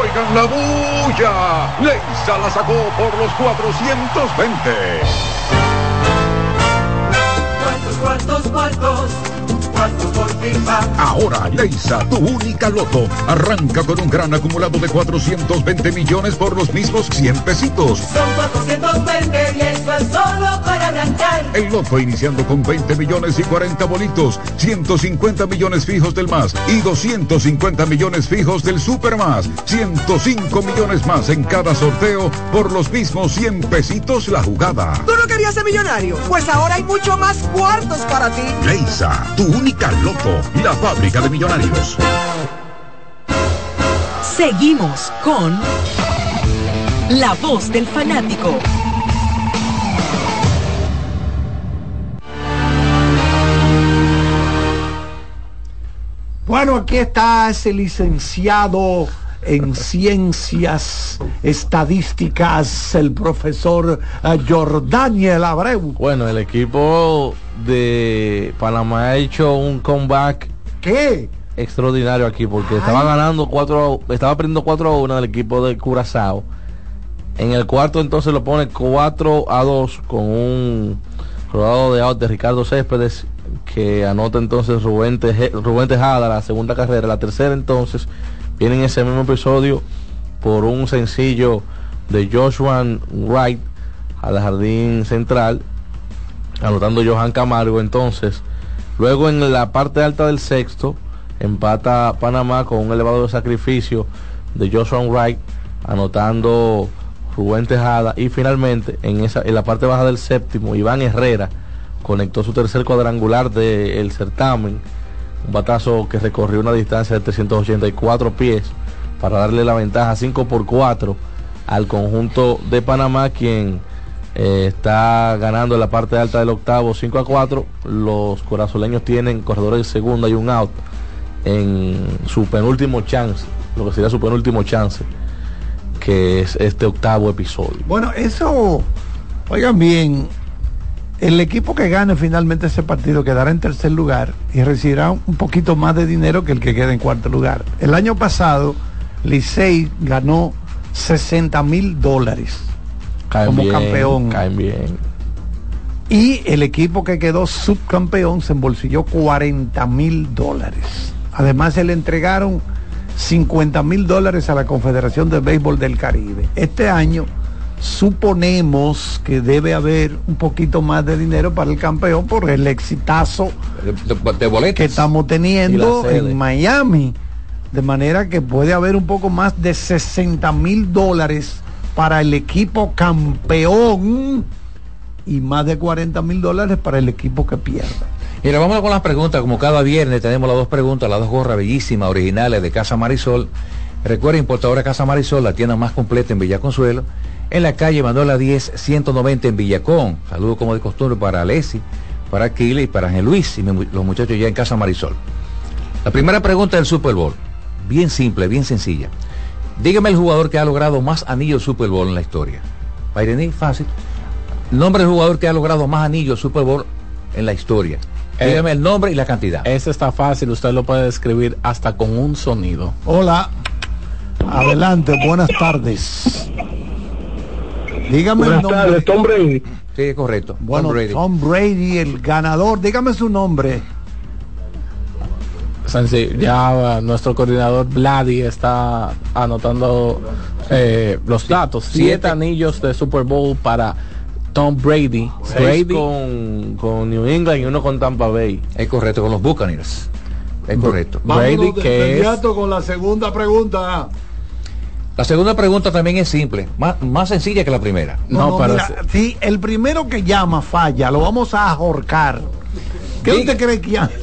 Oigan la bulla. Leisa la sacó por los 420. Cuartos, cuartos, cuartos. Cuartos por FIFA. Ahora Leisa, tu única loto, arranca con un gran acumulado de 420 millones por los mismos 100 pesitos. Son 420 y eso es solo para arrancar. El loto iniciando con 20 millones y 40 bolitos, 150 millones fijos del más y 250 millones fijos del super más, 105 millones más en cada sorteo por los mismos 100 pesitos la jugada. ¿Tú no querías ser millonario? Pues ahora hay mucho más cuartos para ti. Leisa, tu única loto, la fábrica de millonarios. Seguimos con La Voz del Fanático. Bueno, aquí está ese licenciado en ciencias estadísticas, el profesor eh, Jordaniel Abreu. Bueno, el equipo de Panamá ha hecho un comeback. ¿Qué? Extraordinario aquí, porque estaba ganando 4, estaba perdiendo 4 a 1 del equipo de Curazao. En el cuarto entonces lo pone 4 a 2 con un rodado de out de Ricardo Céspedes que anota entonces Rubén, Teje- Rubén Tejada la segunda carrera. La tercera entonces viene en ese mismo episodio por un sencillo de Joshua Wright al jardín central, anotando Johan Camargo. Entonces, luego en la parte alta del sexto, empata Panamá con un elevado sacrificio de Joshua Wright, anotando Rubén Tejada. Y finalmente, en, esa, en la parte baja del séptimo, Iván Herrera conectó su tercer cuadrangular del certamen. Un batazo que recorrió una distancia de 384 pies para darle la ventaja 5 por 4 al conjunto de Panamá, quien eh, está ganando en la parte alta del octavo 5 a 4. Los corazoleños tienen corredores de segunda y un out en su penúltimo chance, lo que sería su penúltimo chance, que es este octavo episodio. Bueno, eso, oigan bien, el equipo que gane finalmente ese partido quedará en tercer lugar y recibirá un poquito más de dinero que el que quede en cuarto lugar. El año pasado, Licey ganó 60 mil dólares Caen como bien, campeón. Caen bien. Y el equipo que quedó subcampeón se embolsilló 40 mil dólares. Además se le entregaron 50 mil dólares a la Confederación de Béisbol del Caribe. Este año suponemos que debe haber un poquito más de dinero para el campeón por el exitazo que estamos teniendo en Miami. De manera que puede haber un poco más de 60 mil dólares para el equipo campeón y más de 40 mil dólares para el equipo que pierda. Mira, vamos con las preguntas. Como cada viernes tenemos las dos preguntas, las dos gorras bellísimas, originales de Casa Marisol. Recuerda, importadora Casa Marisol, la tienda más completa en Villa Consuelo, en la calle Manuela 10, 190 en Villacón. Saludos como de costumbre para Alessi, para Aquile y para Ángel Luis y los muchachos ya en Casa Marisol. La primera pregunta del Super Bowl. Bien simple, bien sencilla. Dígame el jugador que ha logrado más anillos Super Bowl en la historia. Bairení, fácil. Nombre del jugador que ha logrado más anillos Super Bowl en la historia. Eh, Dígame el nombre y la cantidad. Ese está fácil, usted lo puede describir hasta con un sonido. Hola, adelante, buenas tardes. Dígame Buenas el nombre. tardes, Tom Brady. Sí, correcto. Bueno, Tom Brady. Tom Brady, el ganador. Dígame su nombre. Ya nuestro coordinador Vladi está anotando eh, los datos. Siete, siete. anillos de Super Bowl para Tom Brady. Seis Brady con, con New England y uno con Tampa Bay. Es correcto, con los Buccaneers. Es correcto. Brady, que es con la segunda pregunta. La segunda pregunta también es simple, más, más sencilla que la primera. No, no, mira, si el primero que llama falla, lo vamos a ahorcar. ¿Qué usted cree que hace?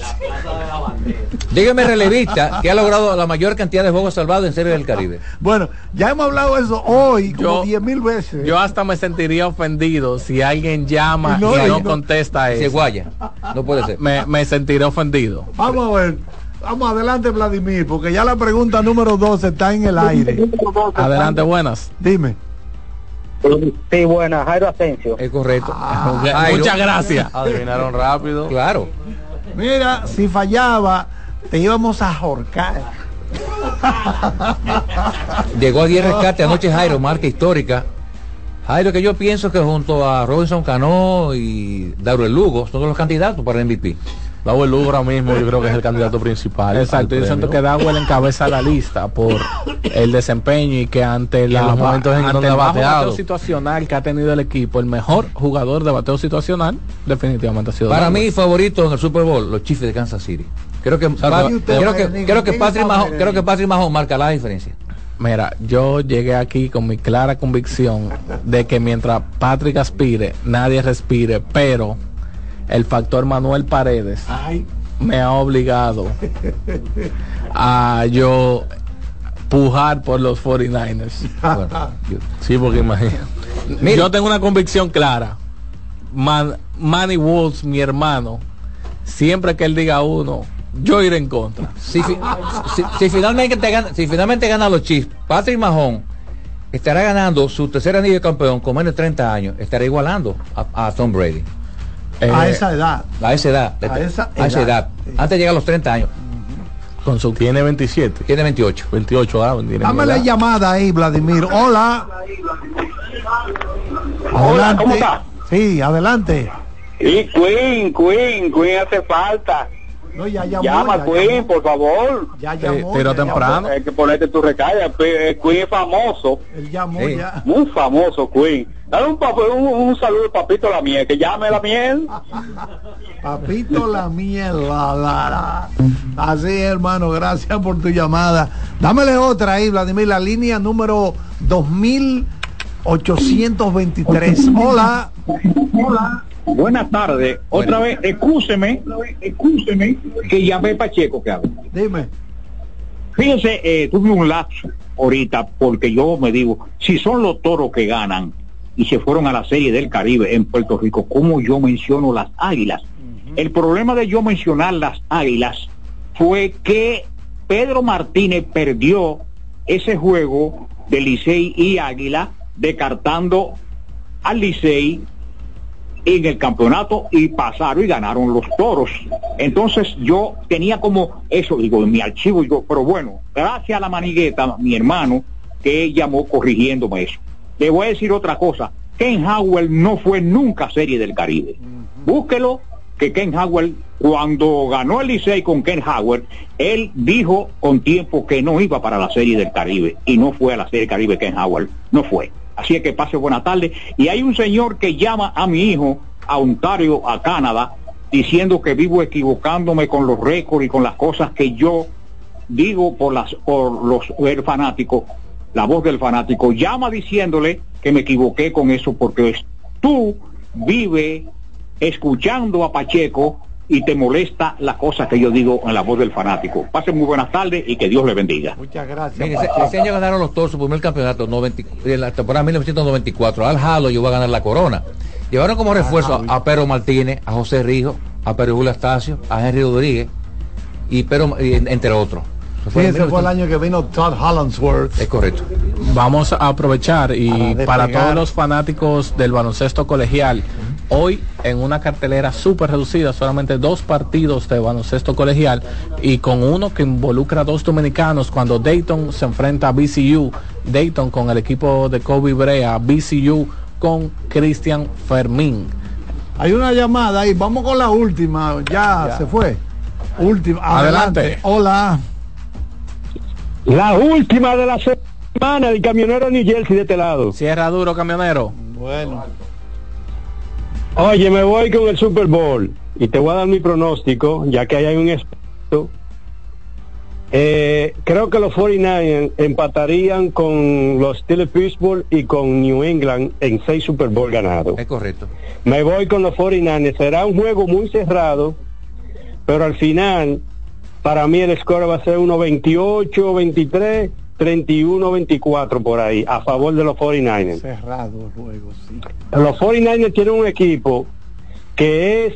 Dígame relevista que ha logrado la mayor cantidad de juegos salvados en Serie del Caribe. Bueno, ya hemos hablado de eso hoy como Yo- 10 mil veces. yo hasta me sentiría ofendido si alguien llama Y no, y y no, no. contesta Se eso. guaya. No puede ser. Me, me sentiré ofendido. Vamos a ver. Vamos adelante, Vladimir, porque ya la pregunta número 12 está en el aire. Adelante, buenas. Dime. Sí, buena, Jairo Asensio. Es correcto. Jairo. Muchas gracias. Adivinaron rápido. Claro. Mira, si fallaba, te íbamos a ahorcar. Llegó a 10 rescates anoche Jairo, marca histórica. Jairo que yo pienso que junto a Robinson Cano y Dauro Lugo son los candidatos para el MVP. Dawel Lugo ahora mismo yo creo que es el candidato principal. Exacto, yo siento que Dawel encabeza la lista por el desempeño y que ante, la, los momentos en ante donde el bajo bateado. bateo situacional que ha tenido el equipo, el mejor jugador de bateo situacional definitivamente ha sido Para Dawel. mí favorito en el Super Bowl, los Chiefs de Kansas City. Creo que, sea, Pa- ¿y usted, creo que, Patrick Marenini? creo que Patrick Mahon marca la diferencia. Mira, yo llegué aquí con mi clara convicción de que mientras Patrick aspire, nadie respire, pero el factor Manuel Paredes me ha obligado a yo pujar por los 49ers. Sí, porque imagina. Yo tengo una convicción clara. Man- Manny Wolves, mi hermano, siempre que él diga uno, yo iré en contra. Si, fi- si- si finalmente te gana, si finalmente gana los Chiefs, Patrick Mahon estará ganando su tercer anillo de campeón con menos de 30 años, estará igualando a, a Tom Brady. A Eh, esa edad. A esa edad. A esa a esa edad. edad. Antes de llegar a los 30 años. Con su Tiene 27. Tiene 28. 28 ah, tiene Dame la edad. llamada ahí, Vladimir. Hola. Adelante. ¿cómo está? Sí, adelante. Y Queen, Queen, Queen hace falta. No, ya llamó, Llama ya Queen, llamó. por favor. Ya Eh, llamó. ya llamó. temprano. Hay que ponerte tu recarga. Pe- Queen es famoso, Él llamó Sí. ya. muy famoso Queen. Dale un, papo- un, un saludo a Papito la miel, que llame la miel. Papito la mierda. la, la. Así es, hermano. Gracias por tu llamada. Dámele otra ahí, Vladimir. La línea número 2823. Hola. Hola. Buenas tardes. Otra vez, excúseme, excúseme, que llamé Pacheco que habla. Dime. Fíjense, eh, tuve un lapso ahorita porque yo me digo, si son los toros que ganan y se fueron a la Serie del Caribe en Puerto Rico, ¿cómo yo menciono las águilas? El problema de yo mencionar las águilas fue que Pedro Martínez perdió ese juego de Licey y Águila, descartando al Licey en el campeonato y pasaron y ganaron los toros. Entonces yo tenía como eso, digo, en mi archivo, digo, pero bueno, gracias a la manigueta, mi hermano, que llamó corrigiéndome eso. Le voy a decir otra cosa, Ken Howell no fue nunca Serie del Caribe. Búsquelo, que Ken Howell, cuando ganó el Licey con Ken Howell, él dijo con tiempo que no iba para la Serie del Caribe y no fue a la Serie del Caribe Ken Howell, no fue. Así es que pase buena tarde. Y hay un señor que llama a mi hijo a Ontario, a Canadá, diciendo que vivo equivocándome con los récords y con las cosas que yo digo por las por los el fanático, la voz del fanático, llama diciéndole que me equivoqué con eso porque tú vive escuchando a Pacheco y te molesta la cosa que yo digo en la voz del fanático. Pasen muy buenas tardes y que Dios le bendiga. Muchas gracias. Mire, ese, ese año ganaron los toros su primer campeonato 90 en la temporada 1994. Al Jalo llegó a ganar la corona. Llevaron como refuerzo a Pedro Martínez, a José Rijo, a Pedro Julio Astacio, a Henry Rodríguez y pero entre otros. Sí, ese fue el año que vino Todd Hollandsworth. Es correcto. Vamos a aprovechar y Para todos los fanáticos del baloncesto colegial, hoy en una cartelera súper reducida, solamente dos partidos de baloncesto colegial y con uno que involucra a dos dominicanos cuando Dayton se enfrenta a BCU, Dayton con el equipo de Kobe Brea, BCU con Cristian Fermín. Hay una llamada ahí, vamos con la última, ya, Ya. se fue. Última, Adelante. adelante. Hola. La última de la semana del camionero New Jersey de este lado. Cierra duro, camionero. Bueno. Oye, me voy con el Super Bowl y te voy a dar mi pronóstico, ya que ahí hay un experto. Eh, creo que los 49ers empatarían con los Steelers Pittsburgh y con New England en seis Super Bowl ganados. Es correcto. Me voy con los 49ers. Será un juego muy cerrado, pero al final, para mí el score va a ser uno 28, 23, 31, 24 por ahí, a favor de los 49ers. Cerrado el juego, sí. Los 49ers tienen un equipo que es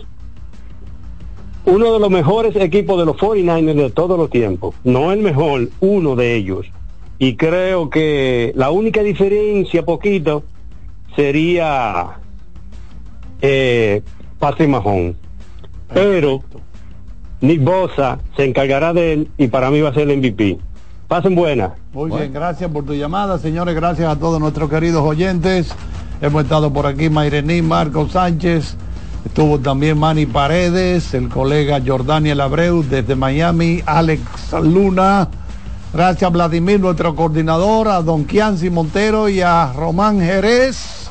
uno de los mejores equipos de los 49ers de todos los tiempos. No el mejor, uno de ellos. Y creo que la única diferencia, poquito, sería eh, Patrick Mahomes. Pero Nick Bosa se encargará de él y para mí va a ser el MVP. Pasen buena. Muy bien, gracias por tu llamada, señores. Gracias a todos nuestros queridos oyentes. Hemos estado por aquí Mairení, Marco Sánchez. Estuvo también Manny Paredes, el colega Jordaniel Abreu desde Miami, Alex Luna. Gracias Vladimir, nuestro coordinador, a Don Kianci Montero y a Román Jerez.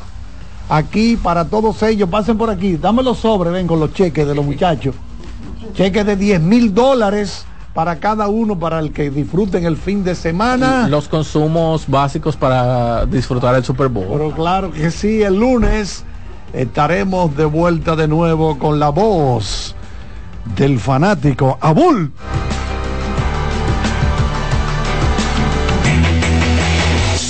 Aquí para todos ellos, pasen por aquí, dame los sobres, ven con los cheques de los muchachos. Cheques de 10 mil dólares para cada uno, para el que disfruten el fin de semana. Los consumos básicos para disfrutar el Super Bowl. Pero claro que sí, el lunes estaremos de vuelta de nuevo con la voz del fanático Abul.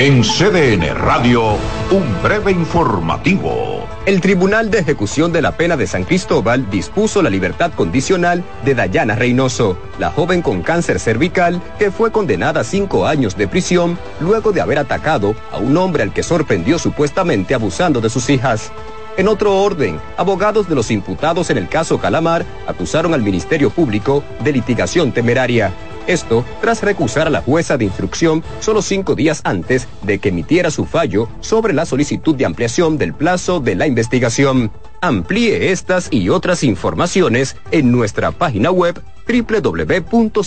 En CDN Radio, un breve informativo. El Tribunal de Ejecución de la Pena de San Cristóbal dispuso la libertad condicional de Dayana Reynoso, la joven con cáncer cervical que fue condenada a cinco años de prisión luego de haber atacado a un hombre al que sorprendió supuestamente abusando de sus hijas. En otro orden, abogados de los imputados en el caso Calamar acusaron al Ministerio Público de litigación temeraria. Esto tras recusar a la jueza de instrucción solo cinco días antes de que emitiera su fallo sobre la solicitud de ampliación del plazo de la investigación. Amplíe estas y otras informaciones en nuestra página web www.cdn.com.do.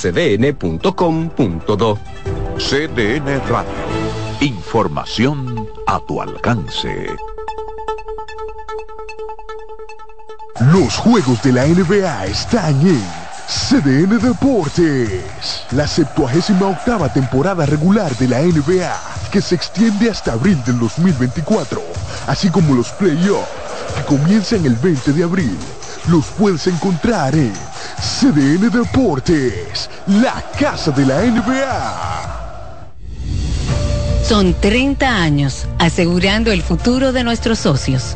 CDN Radio. Información a tu alcance. Los juegos de la NBA están en CDN Deportes. La 78 octava temporada regular de la NBA, que se extiende hasta abril del 2024, así como los playoffs, que comienzan el 20 de abril. Los puedes encontrar en CDN Deportes, la casa de la NBA. Son 30 años asegurando el futuro de nuestros socios.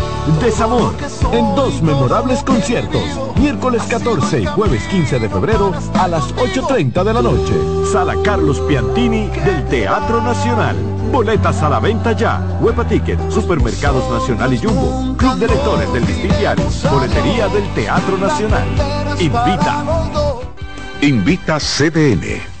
Desamor, en dos memorables conciertos, miércoles 14 y jueves 15 de febrero a las 8.30 de la noche. Sala Carlos Piantini del Teatro Nacional. Boletas a la venta ya. Huepa Ticket, Supermercados Nacional y Jumbo. Club de Lectores del Diario. Boletería del Teatro Nacional. Invita. Invita CDN.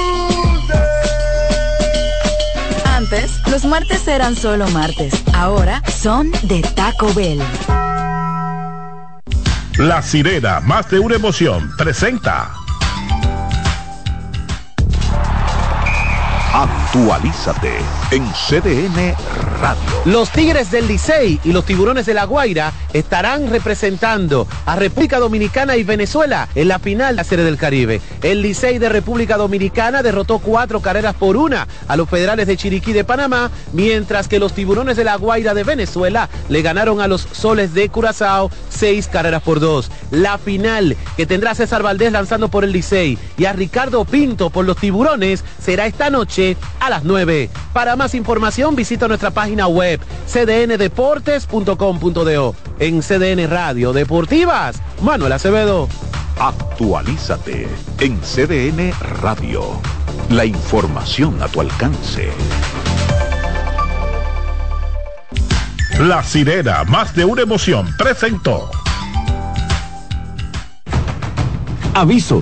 Los martes eran solo martes. Ahora son de Taco Bell. La sirena, más de una emoción, presenta. Actualízate en CDN Radio. Los Tigres del Licey y los Tiburones de la Guaira estarán representando a República Dominicana y Venezuela en la final de la Serie del Caribe. El Licey de República Dominicana derrotó cuatro carreras por una a los Federales de Chiriquí de Panamá, mientras que los Tiburones de la Guaira de Venezuela le ganaron a los Soles de Curazao seis carreras por dos. La final que tendrá César Valdés lanzando por el Licey y a Ricardo Pinto por los Tiburones será esta noche a las 9. Para más información visita nuestra página web cdndeportes.com.do. En CDN Radio Deportivas, Manuel Acevedo. Actualízate en CDN Radio. La información a tu alcance. La sirena, más de una emoción, presentó. Aviso.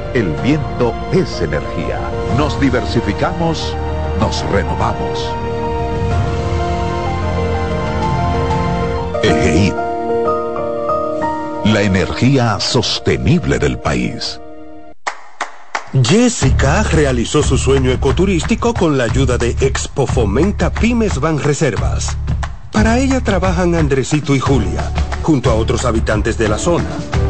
el viento es energía. Nos diversificamos, nos renovamos. EGEID. La energía sostenible del país. Jessica realizó su sueño ecoturístico con la ayuda de Expo Fomenta Pymes Van Reservas. Para ella trabajan Andresito y Julia, junto a otros habitantes de la zona.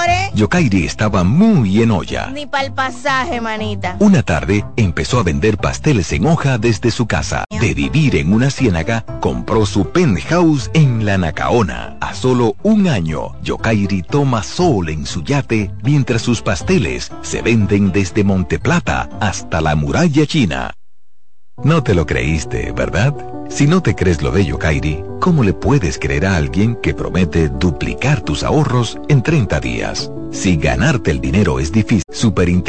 more. Yokairi estaba muy en olla. Ni para el pasaje, manita. Una tarde empezó a vender pasteles en hoja desde su casa. De vivir en una ciénaga, compró su penthouse en la Nacaona. A solo un año, Yokairi toma sol en su yate mientras sus pasteles se venden desde Monteplata hasta la muralla china. No te lo creíste, ¿verdad? Si no te crees lo de Yokairi, ¿cómo le puedes creer a alguien que promete duplicar tus ahorros en 30 días? Si ganarte el dinero es difícil,